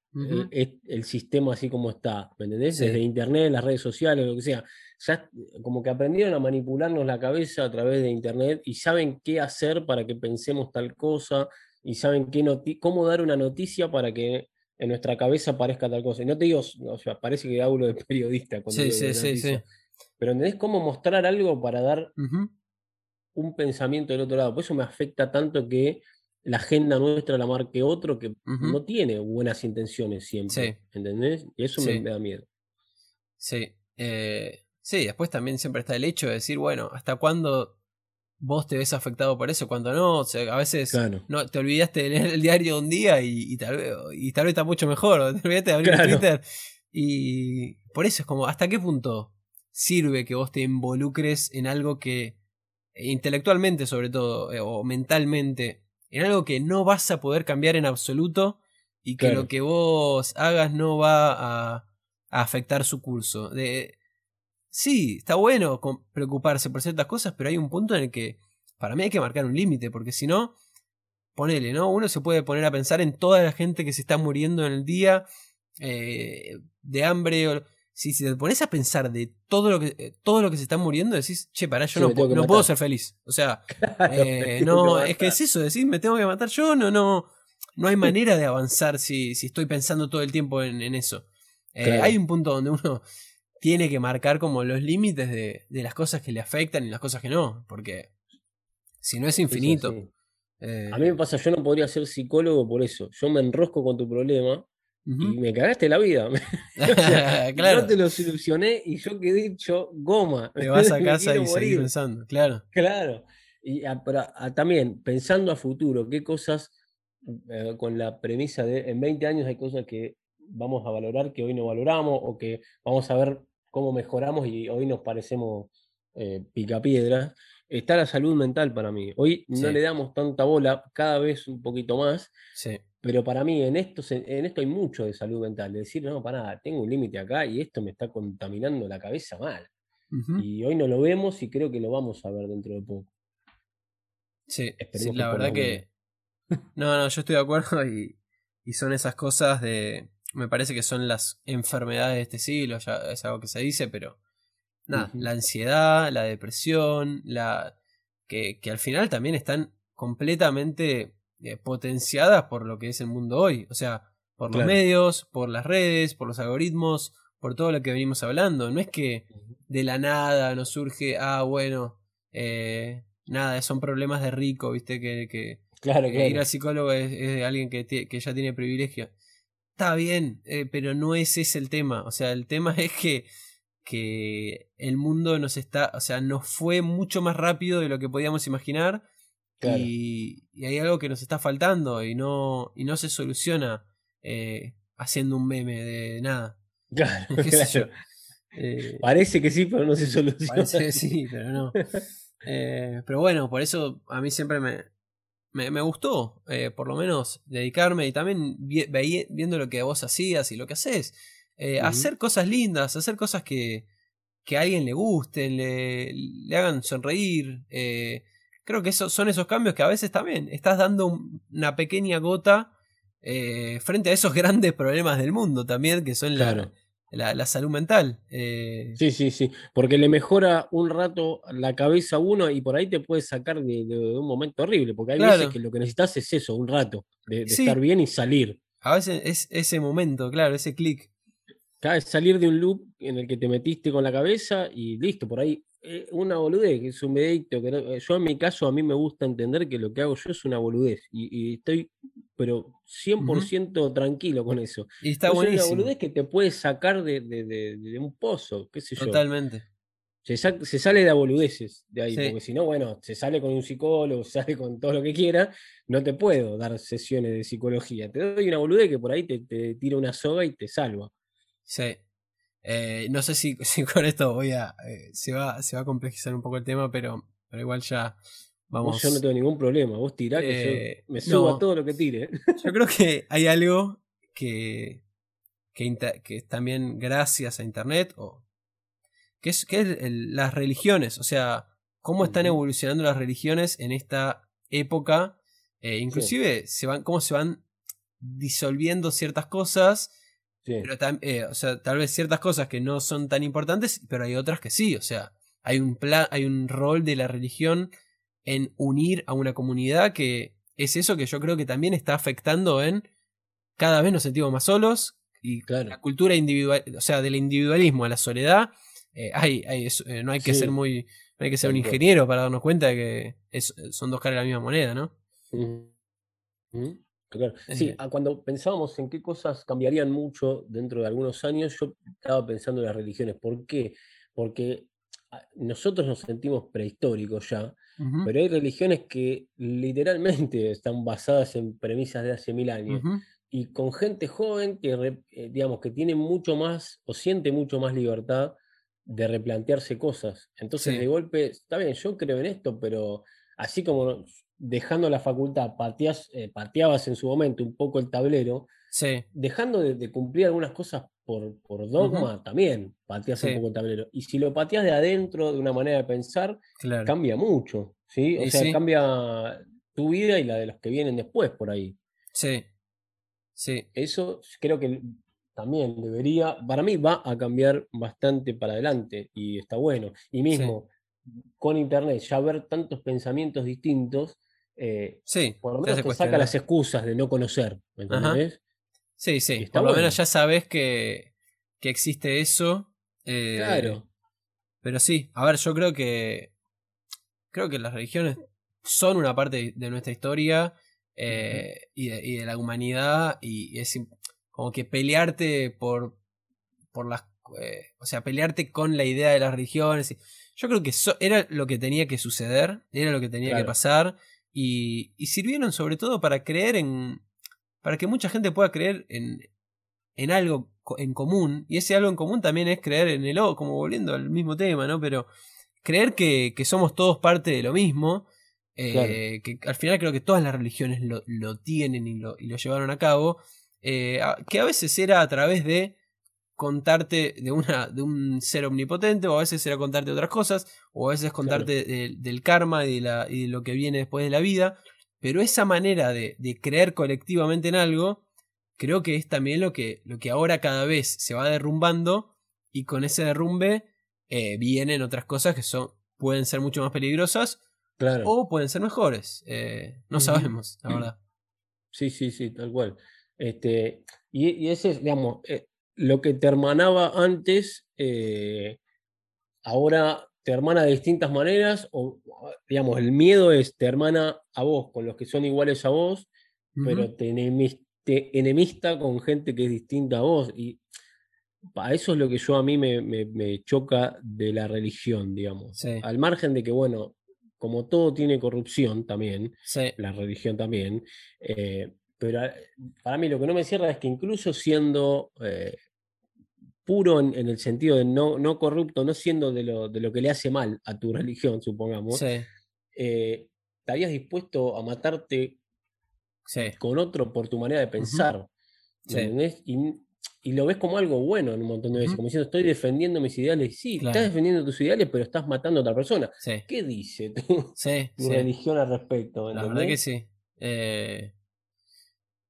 el, sistema así como está, ¿me entendés? Desde internet, las redes sociales, lo que sea ya como que aprendieron a manipularnos la cabeza a través de Internet y saben qué hacer para que pensemos tal cosa y saben qué cómo dar una noticia para que en nuestra cabeza aparezca tal cosa. Y no te digo, o sea, parece que hablo de periodista. sí, sí, sí, sí. Pero ¿entendés cómo mostrar algo para dar un pensamiento del otro lado? Por eso me afecta tanto que la agenda nuestra la marque otro que no tiene buenas intenciones siempre. ¿Entendés? Y eso me, da miedo. Sí. Eh, Sí, después también siempre está el hecho de decir, bueno, ¿hasta cuándo vos te ves afectado por eso? Cuando no, o sea, a veces no, te olvidaste de leer el diario un día y, tal, vez, y tal vez está mucho mejor, te olvidaste de abrir Twitter. Y por eso es como, ¿hasta qué punto sirve que vos te involucres en algo que, intelectualmente sobre todo, eh, o mentalmente, en algo que no vas a poder cambiar en absoluto y que lo que vos hagas no va a, a afectar su curso. De, sí, está bueno preocuparse por ciertas cosas, pero hay un punto en el que para mí hay que marcar un límite, porque si no, ponele, ¿no? Uno se puede poner a pensar en toda la gente que se está muriendo en el día eh, de hambre. O, si, te pones a pensar de todo lo que eh, todo lo que se está muriendo, decís, che, pará, yo no, no puedo ser feliz. O sea, eh, no, es que es eso, decís, me tengo que matar yo, no, no, no hay manera de avanzar si, si estoy pensando todo el tiempo en, eso. Hay un punto donde uno tiene que marcar como los límites de, de, las cosas que le afectan y las cosas que no, porque si no es infinito. A mí me pasa, yo no podría ser psicólogo por eso. Yo me enrosco con tu problema y me cagaste la vida. claro. Yo te lo solucioné y yo quedé hecho goma. Te vas a casa y seguís pensando, claro. Claro. Y también pensando a futuro, qué cosas, eh, con la premisa de en 20 años hay cosas que vamos a valorar que hoy no valoramos o que vamos a ver cómo mejoramos y hoy nos parecemos eh, picapiedras está la salud mental para mí. Hoy no le damos tanta bola, cada vez un poquito más. Pero para mí en esto, en esto hay mucho de salud mental. De decir, no, para nada, tengo un límite acá y esto me está contaminando la cabeza mal. Y hoy no lo vemos y creo que lo vamos a ver dentro de poco. Sí, la verdad que... No, no, yo estoy de acuerdo y, y son esas cosas de... Me parece que son las enfermedades de este siglo, ya es algo que se dice, pero nada, la ansiedad, la depresión, la que, que, al final también están completamente eh, potenciadas por lo que es el mundo hoy. O sea, por los medios, por las redes, por los algoritmos, por todo lo que venimos hablando. No es que de la nada nos surge, ah, bueno, eh, nada, son problemas de rico, viste, que, que, claro, ir al psicólogo es, de alguien que, que, ya tiene privilegio. Está bien, eh, pero no ese es el tema. O sea, el tema es que que el mundo nos está, o sea, nos fue mucho más rápido de lo que podíamos imaginar y, hay algo que nos está faltando y no, y no se soluciona eh, haciendo un meme de nada. Claro, eh, Parece que sí, pero no se soluciona. Parece que sí, pero no. Eh, pero bueno, por eso a mí siempre me, me, gustó, por lo menos, dedicarme y también viendo lo que vos hacías y lo que haces eh, hacer cosas lindas, hacer cosas que, que a alguien le gusten, le, le hagan sonreír. Eh, creo que eso, son esos cambios que a veces también estás dando una pequeña gota eh, frente a esos grandes problemas del mundo también, que son la, la, salud mental. Sí, sí, sí, porque le mejora un rato la cabeza a uno y por ahí te puede sacar de, un momento horrible, porque hay veces que lo que necesitas es eso, un rato, de, estar bien y salir. A veces es ese momento, claro, ese clic es salir de un loop en el que te metiste con la cabeza y listo, por ahí. Eh, una boludez, que es un videito. Que eh, yo en mi caso, a mí me gusta entender que lo que hago yo es una boludez. Y, estoy, pero 100% tranquilo con eso. Y está Es una boludez que te puede sacar de, un pozo, qué sé yo. Totalmente. Se, sale de boludeces de ahí, porque si no, bueno, se sale con un psicólogo, se sale con todo lo que quiera, no te puedo dar sesiones de psicología. Te doy una boludez que por ahí te, te tira una soga y te salva. Sí. Eh, no sé si, con esto voy a. Eh, se, va, se va a complejizar un poco el tema, pero, pero igual ya. Vamos. yo no tengo ningún problema. Vos tirá que yo eh, me subo a todo lo que tire. Yo creo que hay algo que. que, que también gracias a internet. O, que es, que es las religiones. O sea, cómo están evolucionando las religiones en esta época. inclusive se van, cómo se van disolviendo ciertas cosas pero eh, o sea, tal vez ciertas cosas que no son tan importantes, pero hay otras que sí. O sea, hay un, plan, hay un rol de la religión en unir a una comunidad que es eso que yo creo que también está afectando en cada vez nos sentimos más solos y la cultura individual, o sea, del individualismo a la soledad, eh, hay, eh, no hay que ser muy, no hay que ser un ingeniero para darnos cuenta de que son dos caras de la misma moneda, ¿no? Sí, cuando pensábamos en qué cosas cambiarían mucho dentro de algunos años, yo estaba pensando en las religiones. ¿Por qué? Porque ah, nosotros nos sentimos prehistóricos ya, pero hay religiones que literalmente están basadas en premisas de hace mil años. Y con gente joven que, eh, digamos, que tiene mucho más o siente mucho más libertad de replantearse cosas. Entonces, de golpe, está bien, yo creo en esto, pero así como dejando la facultad, pateas, eh, pateabas en su momento un poco el tablero, Sí, dejando de, de cumplir algunas cosas por, por dogma, también pateas Sí. un poco el tablero. Y si lo pateas de adentro, de una manera de pensar, claro. cambia mucho, ¿sí? O Y sea, sí. cambia tu vida y la de los que vienen después por ahí. Sí. Sí. Eso creo que también debería, para mí va a cambiar bastante para adelante y está bueno. Y mismo con internet, ya ver tantos pensamientos distintos, eh, Sí. por lo menos te saca las excusas de no conocer, ¿me entendés? Sí, sí. está Por lo menos ya sabes que, que existe eso. eh, Claro, Pero sí, a ver, yo creo que. Creo que las religiones son una parte de- nuestra historia eh, y, de, y de la humanidad. Y, y es como que pelearte por. por las. o sea, pelearte con la idea de las religiones. y- yo creo que era lo que tenía que suceder, era lo que tenía que pasar. Y, y sirvieron sobre todo para creer en. para que mucha gente pueda creer en, en algo en común. Y ese algo en común también es creer en el O, como volviendo al mismo tema, ¿no? Pero creer que, que somos todos parte de lo mismo. eh, Claro. Que al final creo que todas las religiones lo, lo tienen y lo, y lo llevaron a cabo. eh, que a veces era a través de contarte de una de un ser omnipotente o a veces era contarte otras cosas o a veces contarte de- del karma y de, la, y de lo que viene después de la vida. Pero esa manera de, de creer colectivamente en algo creo que es también lo que, lo que ahora cada vez se va derrumbando y con ese derrumbe eh, vienen otras cosas que son pueden ser mucho más peligrosas claro. o pueden ser mejores. Eh, no sabemos la verdad. Sí, sí, sí, tal cual. Este, y, y ese es, digamos, eh, lo que te hermanaba antes, eh, ahora te hermana de distintas maneras, o digamos, el miedo es, te hermana a vos con los que son iguales a vos, pero te, enemis- te enemista con gente que es distinta a vos. Y pa, eso es lo que yo a mí me, me- me choca de la religión, digamos. Sí. Al margen de que, bueno, como todo tiene corrupción también, Sí, la religión también. eh, pero a- para mí lo que no me cierra es que incluso siendo eh, puro en, en el sentido de no, no corrupto, no siendo de lo, de lo que le hace mal a tu religión, supongamos, sí, eh, estarías dispuesto a matarte sí, con otro por tu manera de pensar. ¿me Sí. entendés? Y, y lo ves como algo bueno en un montón de veces, como diciendo, estoy defendiendo mis ideales. Sí, Claro. estás defendiendo tus ideales, pero estás matando a otra persona. sí, ¿Qué dice tu, sí, tu religión al respecto? La verdad que ¿entendés? sí. Eh,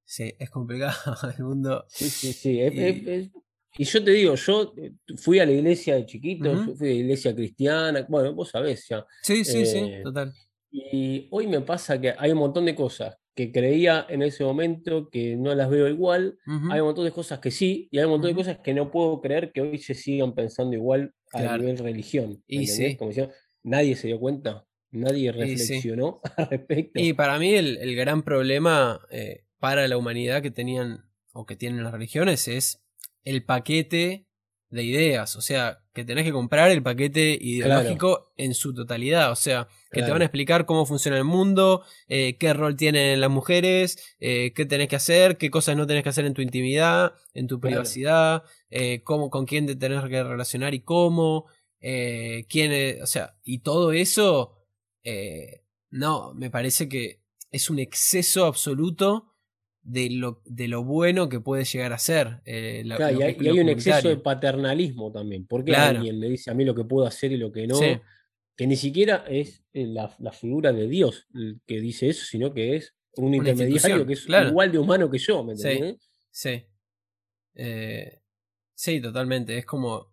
sí, es complicado el mundo. Sí, sí, sí. es- Y- es- es- y yo te digo, yo eh, fui a la iglesia de chiquito, yo fui a la iglesia cristiana, bueno, vos sabés ya. Sí, sí, sí, Eh, total. Y hoy me pasa que hay un montón de cosas que creía en ese momento que no las veo igual, hay un montón de cosas que sí, y hay un montón de cosas que no puedo creer que hoy se sigan pensando igual a nivel religión. ¿me Y sí. Como diciendo, nadie se dio cuenta, nadie Y sí. reflexionó al respecto. Y para mí el, el gran problema eh, para la humanidad que tenían o que tienen las religiones es el paquete de ideas. O sea, que tenés que comprar el paquete ideológico en su totalidad. O sea, que te van a explicar cómo funciona el mundo, eh, qué rol tienen las mujeres, eh, qué tenés que hacer, qué cosas no tenés que hacer en tu intimidad, en tu Claro. privacidad, eh, cómo, con quién te tenés que relacionar y cómo, quién es- o sea, y todo eso, no, me parece que es un exceso absoluto de lo, de lo bueno que puede llegar a ser. eh, la- Claro, y hay, y lo hay un exceso de paternalismo también. Porque Claro. alguien me dice a mí lo que puedo hacer y lo que no? Sí. Que ni siquiera es eh, la, la figura de Dios el que dice eso, sino que es un Una intermediario que es claro. igual de humano que yo, ¿me Sí. Sí. Eh, sí, totalmente. Es como.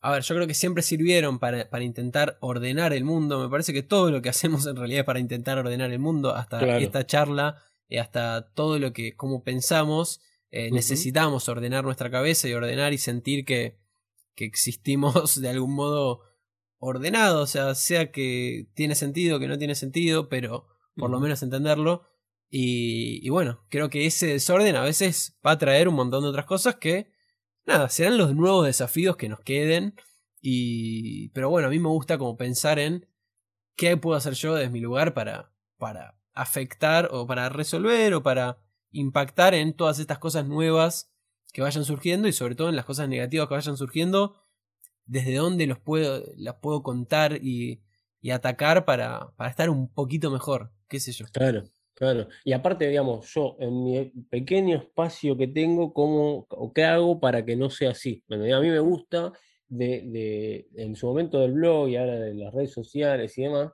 A ver, yo creo que siempre sirvieron para, para intentar ordenar el mundo. Me parece que todo lo que hacemos en realidad es para intentar ordenar el mundo. Hasta esta charla, hasta todo lo que, como pensamos, eh, necesitamos ordenar nuestra cabeza y ordenar y sentir que, que existimos de algún modo ordenado. O sea, sea que tiene sentido, que no tiene sentido, pero por lo menos entenderlo. Y, y bueno, creo que ese desorden a veces va a traer un montón de otras cosas que, nada, serán los nuevos desafíos que nos queden. Y, pero bueno, a mí me gusta como pensar en qué puedo hacer yo desde mi lugar para, para afectar o para resolver o para impactar en todas estas cosas nuevas que vayan surgiendo y sobre todo en las cosas negativas que vayan surgiendo, desde dónde los puedo, las puedo contar y, y atacar para, para estar un poquito mejor, qué sé yo. Claro. Claro, y aparte, digamos, yo en mi pequeño espacio que tengo, ¿cómo o qué hago para que no sea así? Bueno, a mí me gusta de, de, en su momento del blog y ahora de las redes sociales y demás,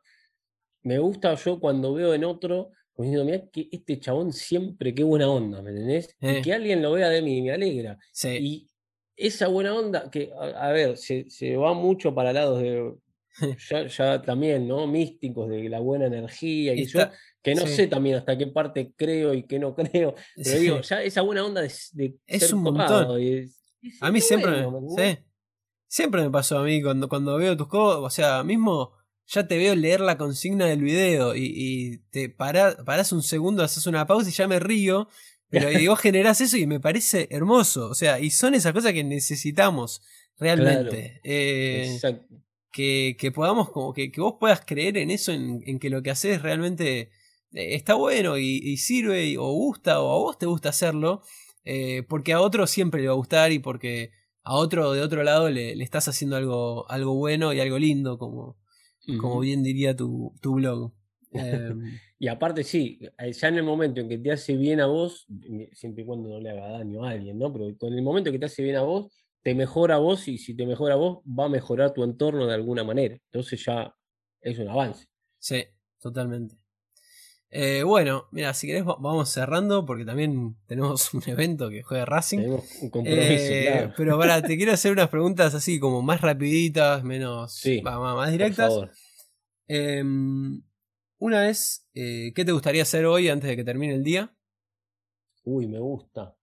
me gusta yo cuando veo en otro, pues diciendo, mira que este chabón siempre, qué buena onda, ¿me entendés? Y Eh, que alguien lo vea de mí, me alegra. sí, Y esa buena onda, que, a, a ver, se, se va mucho para lados de, ya, ya también, ¿no? Místicos de la buena energía y yo, está, que no sí, sé también hasta qué parte creo y qué no creo, pero digo, ya esa buena onda de, de es ser un montón. y, es- y A mí siempre, bueno, ¿me siempre me pasó a mí cuando, cuando veo tus cosas, o sea, mismo ya te veo leer la consigna del video y, y te para, parás un segundo, haces una pausa y ya me río, pero y vos generás eso y me parece hermoso, o sea, y son esas cosas que necesitamos Claro, realmente. Eh, exacto. que, que podamos, como que, que vos puedas creer en eso, en, en que lo que haces realmente eh, está bueno y, y sirve y- o gusta o a vos te gusta hacerlo, eh, porque a otro siempre le va a gustar y porque a otro de otro lado le, le estás haciendo algo, algo bueno y algo lindo, como, como bien diría tu, tu blog. Eh, Y aparte, sí, eh, ya en el momento en que te hace bien a vos, siempre y cuando no le haga daño a alguien, ¿no? Pero con el momento que te hace bien a vos, te mejora a vos y si te mejora a vos, va a mejorar tu entorno de alguna manera. Entonces ya es un avance. sí, totalmente. Eh, bueno, mira, si querés va- vamos cerrando porque también tenemos un evento que juega Racing. Tenemos un compromiso, Eh, claro. Pero para, te quiero hacer unas preguntas así como más rapiditas, menos Sí, más por directas. favor. Em, una es, eh, ¿qué te gustaría hacer hoy antes de que termine el día? Uy, me gusta.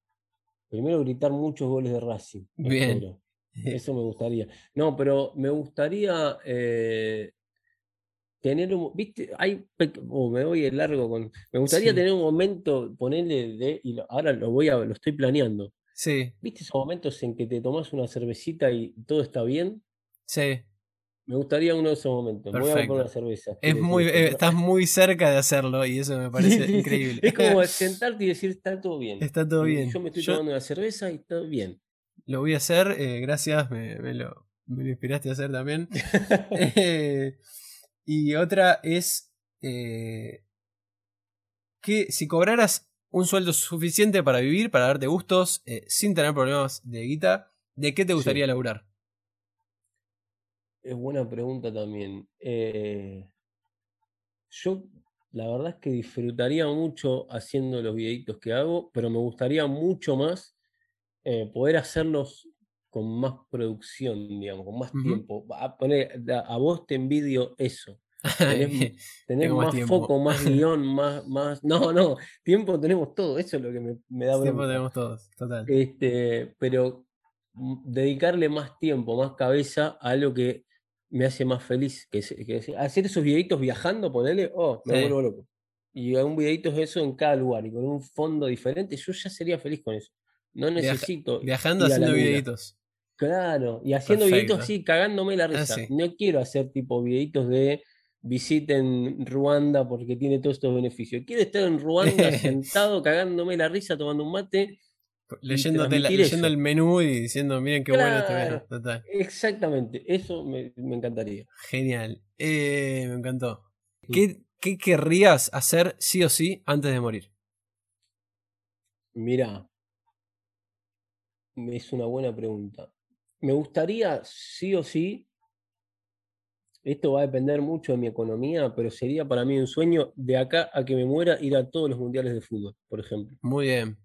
Primero gritar muchos goles de Racing, Bien. Eso me gustaría. No, pero me gustaría eh, tener un, viste, hay, oh, me voy de largo con, me gustaría Sí. tener un momento, ponerle de, y lo- ahora lo voy a, lo estoy planeando. Sí, ¿Viste esos momentos en que te tomás una cervecita y todo está bien? sí. Me gustaría uno de esos momentos. Me voy a Perfecto. comprar una cerveza. Es muy, eh, estás muy cerca de hacerlo y eso me parece sí, sí. increíble. Es como sentarte y decir, está todo bien. Está todo Y bien. Yo me estoy Yo tomando una cerveza y está bien. lo voy a hacer, eh, gracias, me, me lo, me lo inspiraste a hacer también. Eh, y otra es eh, que si cobraras un sueldo suficiente para vivir, para darte gustos, eh, sin tener problemas de guita, ¿de qué te gustaría Sí. laburar? Es buena pregunta también. Eh, yo la verdad es que disfrutaría mucho haciendo los videitos que hago, pero me gustaría mucho más eh, poder hacerlos con más producción, digamos, con más Ujú. tiempo. A, poner, a, vos te envidio eso. Tenés, más más, foco, más guion, más, más. No, no, tiempo tenemos todo, eso es lo que me, me da Tiempo tenemos todos, total. Este, pero mm, dedicarle más tiempo, más cabeza a algo que me hace más feliz. Que, hacer esos videitos viajando, ponerle, oh, me Sí. vuelvo loco. Y un videito es eso en cada lugar y con un fondo diferente, yo ya sería feliz con eso. No Viaja- necesito Viajando haciendo videitos. Claro, y haciendo videitos así, cagándome la Ah, risa. sí. No quiero hacer tipo videitos de visiten Ruanda porque tiene todos estos beneficios. Quiero estar en Ruanda sentado, cagándome la risa, tomando un mate Leyéndote la- transmitir leyendo el menú y diciendo, miren qué bueno este menú. Total. Exactamente, eso me, me encantaría. Genial. Eh, me encantó. ¿Qué, ¿Qué querrías hacer sí o sí antes de morir? Mira, es una buena pregunta. Me gustaría, sí o sí, esto va a depender mucho de mi economía, pero sería para mí un sueño de acá a que me muera ir a todos los mundiales de fútbol, por ejemplo. Muy bien.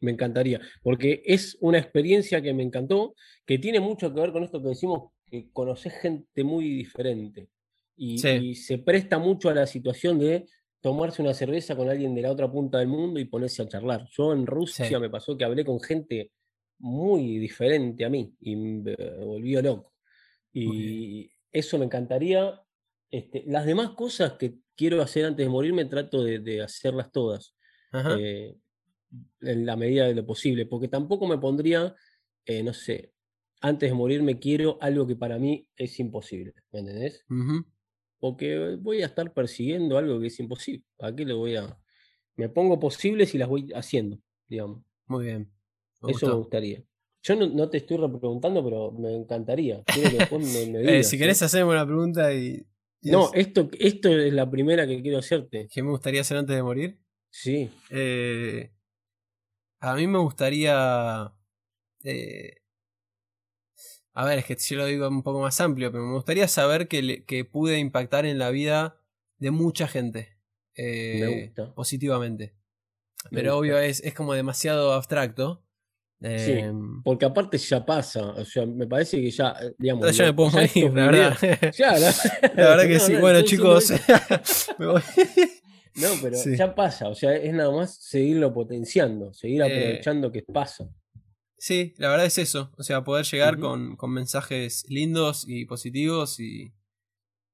Me encantaría, porque es una experiencia que me encantó, que tiene mucho que ver con esto que decimos, que conoces gente muy diferente y, Sí. y se presta mucho a la situación de tomarse una cerveza con alguien de la otra punta del mundo y ponerse a charlar. Yo en Rusia Sí. me pasó que hablé con gente muy diferente a mí y me volvió loco. Y eso me encantaría. Este, las demás cosas que quiero hacer antes de morirme trato de, de hacerlas todas eh, en la medida de lo posible, porque tampoco me pondría, eh, no sé, antes de morirme quiero algo que para mí es imposible, ¿me entendés? Porque voy a estar persiguiendo algo que es imposible. ¿Para qué lo voy a...? Me pongo posibles y las voy haciendo, digamos. Muy bien. Me Eso me gustaría. Yo no, no te estoy repreguntando, pero me encantaría. Quiero que después me, me Eh, si ¿eh? querés hacerme una pregunta y. y No, es- esto, esto es la primera que quiero hacerte. ¿Qué me gustaría hacer antes de morir? Sí. Eh, a mí me gustaría. eh, a ver, es que yo lo digo un poco más amplio, pero me gustaría saber que, le- que pude impactar en la vida de mucha gente. eh, Me gusta. Positivamente. Me Pero gusta. obvio es, es como demasiado abstracto. Sí. Eh, Porque aparte ya pasa, o sea, me parece que ya, eh, digamos, ya me puedo ya morir, la verdad. Ya, la, La verdad que No, sí. no, Bueno, chicos. diciendo me voy. No, pero Sí. ya pasa, o sea, es nada más seguirlo potenciando, seguir Eh, aprovechando que pasa. Sí, la verdad es eso. O sea, poder llegar con, con mensajes lindos y positivos y,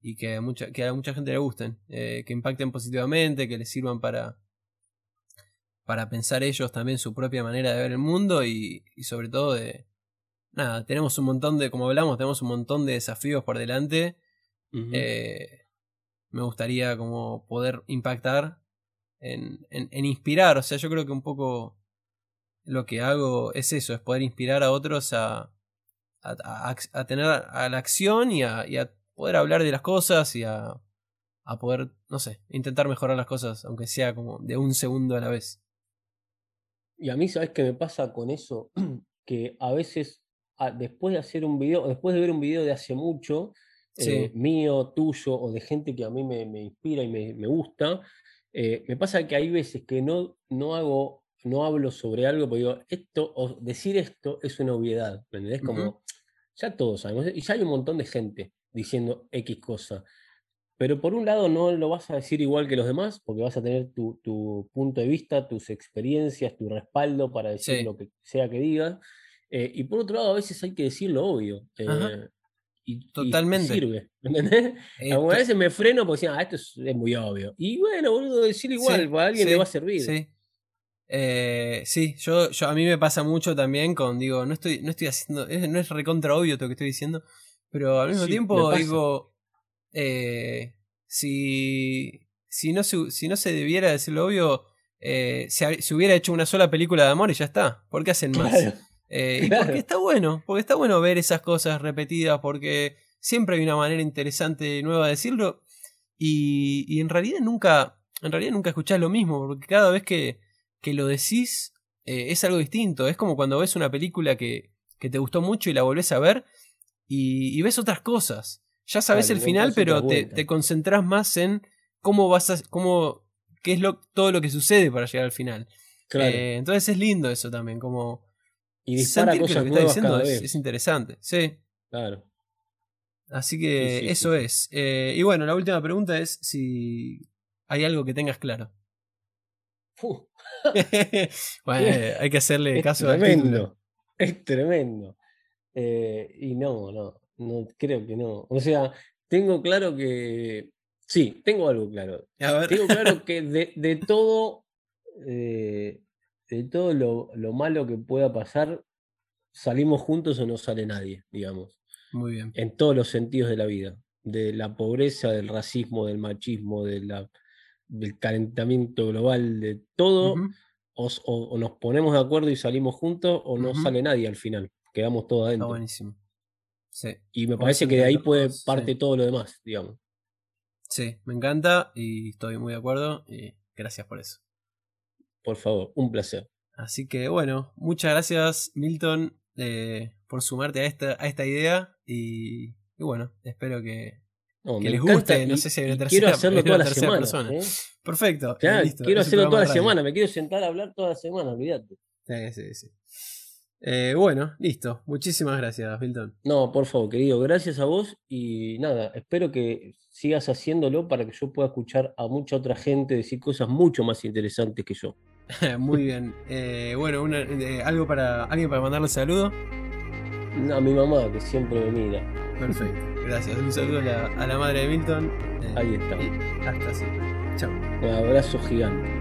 y que, a mucha, que a mucha gente le gusten. eh, que impacten positivamente, que les sirvan para, para pensar ellos también su propia manera de ver el mundo y, y sobre todo de... Nada, tenemos un montón de, como hablamos, tenemos un montón de desafíos por delante. Eh, me gustaría como poder impactar en, en- en inspirar. O sea, yo creo que un poco lo que hago es eso, es poder inspirar a otros a, a, a- a tener a la acción y a, y a poder hablar de las cosas y a poder, no sé, intentar mejorar las cosas, aunque sea como de un segundo a la vez. Y a mí, ¿sabes qué me pasa con eso? Que a veces, a- después de hacer un video, después de ver un video de hace mucho, Sí. eh, mío, tuyo, o de gente que a mí me, me inspira y me, me gusta, eh, me pasa que hay veces que no, no hago, no hablo sobre algo, porque digo, esto, o decir esto es una obviedad, ¿me entendés? Como, ya todos sabemos, y ya hay un montón de gente diciendo X cosa. Pero por un lado no lo vas a decir igual que los demás, porque vas a tener tu, tu punto de vista, tus experiencias, tu respaldo para decir Sí. lo que sea que digas. Eh, y por otro lado, a veces hay que decir lo obvio. Eh, y, y- y Totalmente. sirve, ¿me ¿entendés? Eh, Algunas veces me freno porque decía, ah, esto es, es muy obvio. Y bueno, boludo, decir igual, Sí, para alguien sí, le va a servir. Sí, Eh, sí yo, yo, a mí me pasa mucho también con, digo, no estoy, no estoy haciendo, es- no es recontra obvio lo que estoy diciendo, pero al mismo Sí, tiempo digo, eh, si, si, no se, si no se debiera decir lo obvio, eh, se, hubiera hecho una sola película de amor y ya está. ¿Por qué hacen más? Claro, Eh, y porque está bueno, porque está bueno ver esas cosas repetidas, porque siempre hay una manera interesante nueva de decirlo. Y, y en realidad nunca, en realidad nunca escuchás lo mismo, porque cada vez que, que lo decís eh, es algo distinto. Es como cuando ves una película que, que te gustó mucho y la volvés a ver y, y ves otras cosas. Ya sabes el final, pero te, concentrás más en cómo vas a, cómo, qué es lo, todo lo que sucede para llegar al final. claro. Eh, entonces es lindo eso también, como y dispara sentir que lo cosas que está diciendo es, interesante. Sí. Claro. Así que Sí, sí, eso sí, es. Eh, y bueno, la última pregunta es si hay algo que tengas claro. Bueno, eh, hay que hacerle es caso tremendo. Es tremendo. Eh, y no, no, no, creo que no. O sea, tengo claro que. Sí, tengo algo claro. A ver. Tengo claro que de, de todo, eh, de todo lo, lo malo que pueda pasar, salimos juntos o no sale nadie, digamos. Muy bien. En todos los sentidos de la vida. De la pobreza, del racismo, del machismo, de la, del calentamiento global, de todo. O, o- o nos ponemos de acuerdo y salimos juntos, o no sale nadie al final. Quedamos todos Está adentro. buenísimo. Sí, Y me parece que de ahí puede sí. parte todo lo demás, digamos. sí, me encanta y estoy muy de acuerdo y gracias por eso. Por favor, un placer. Así que bueno, muchas gracias Milton eh, por sumarte a esta, a esta idea y, y bueno, espero que, No, Que me les guste, no sé si hay una tercera- quiero hacerlo hay toda la tercera semana. persona. ¿eh? Perfecto. Claro, listo, quiero hacerlo toda la radio. semana, me quiero sentar a hablar toda la semana, olvídate. Sí, sí, sí. Eh, bueno, listo. Muchísimas gracias, Milton. No, por favor, querido, gracias a vos y nada, espero que sigas haciéndolo para que yo pueda escuchar a mucha otra gente decir cosas mucho más interesantes que yo. Muy bien. Eh, bueno, una- eh, algo para alguien para mandarle saludo. A mi mamá, que siempre me mira. Perfecto. Gracias. Un saludo a la, a la madre de Milton. Ahí está. y hasta siempre. Chao. Un abrazo gigante.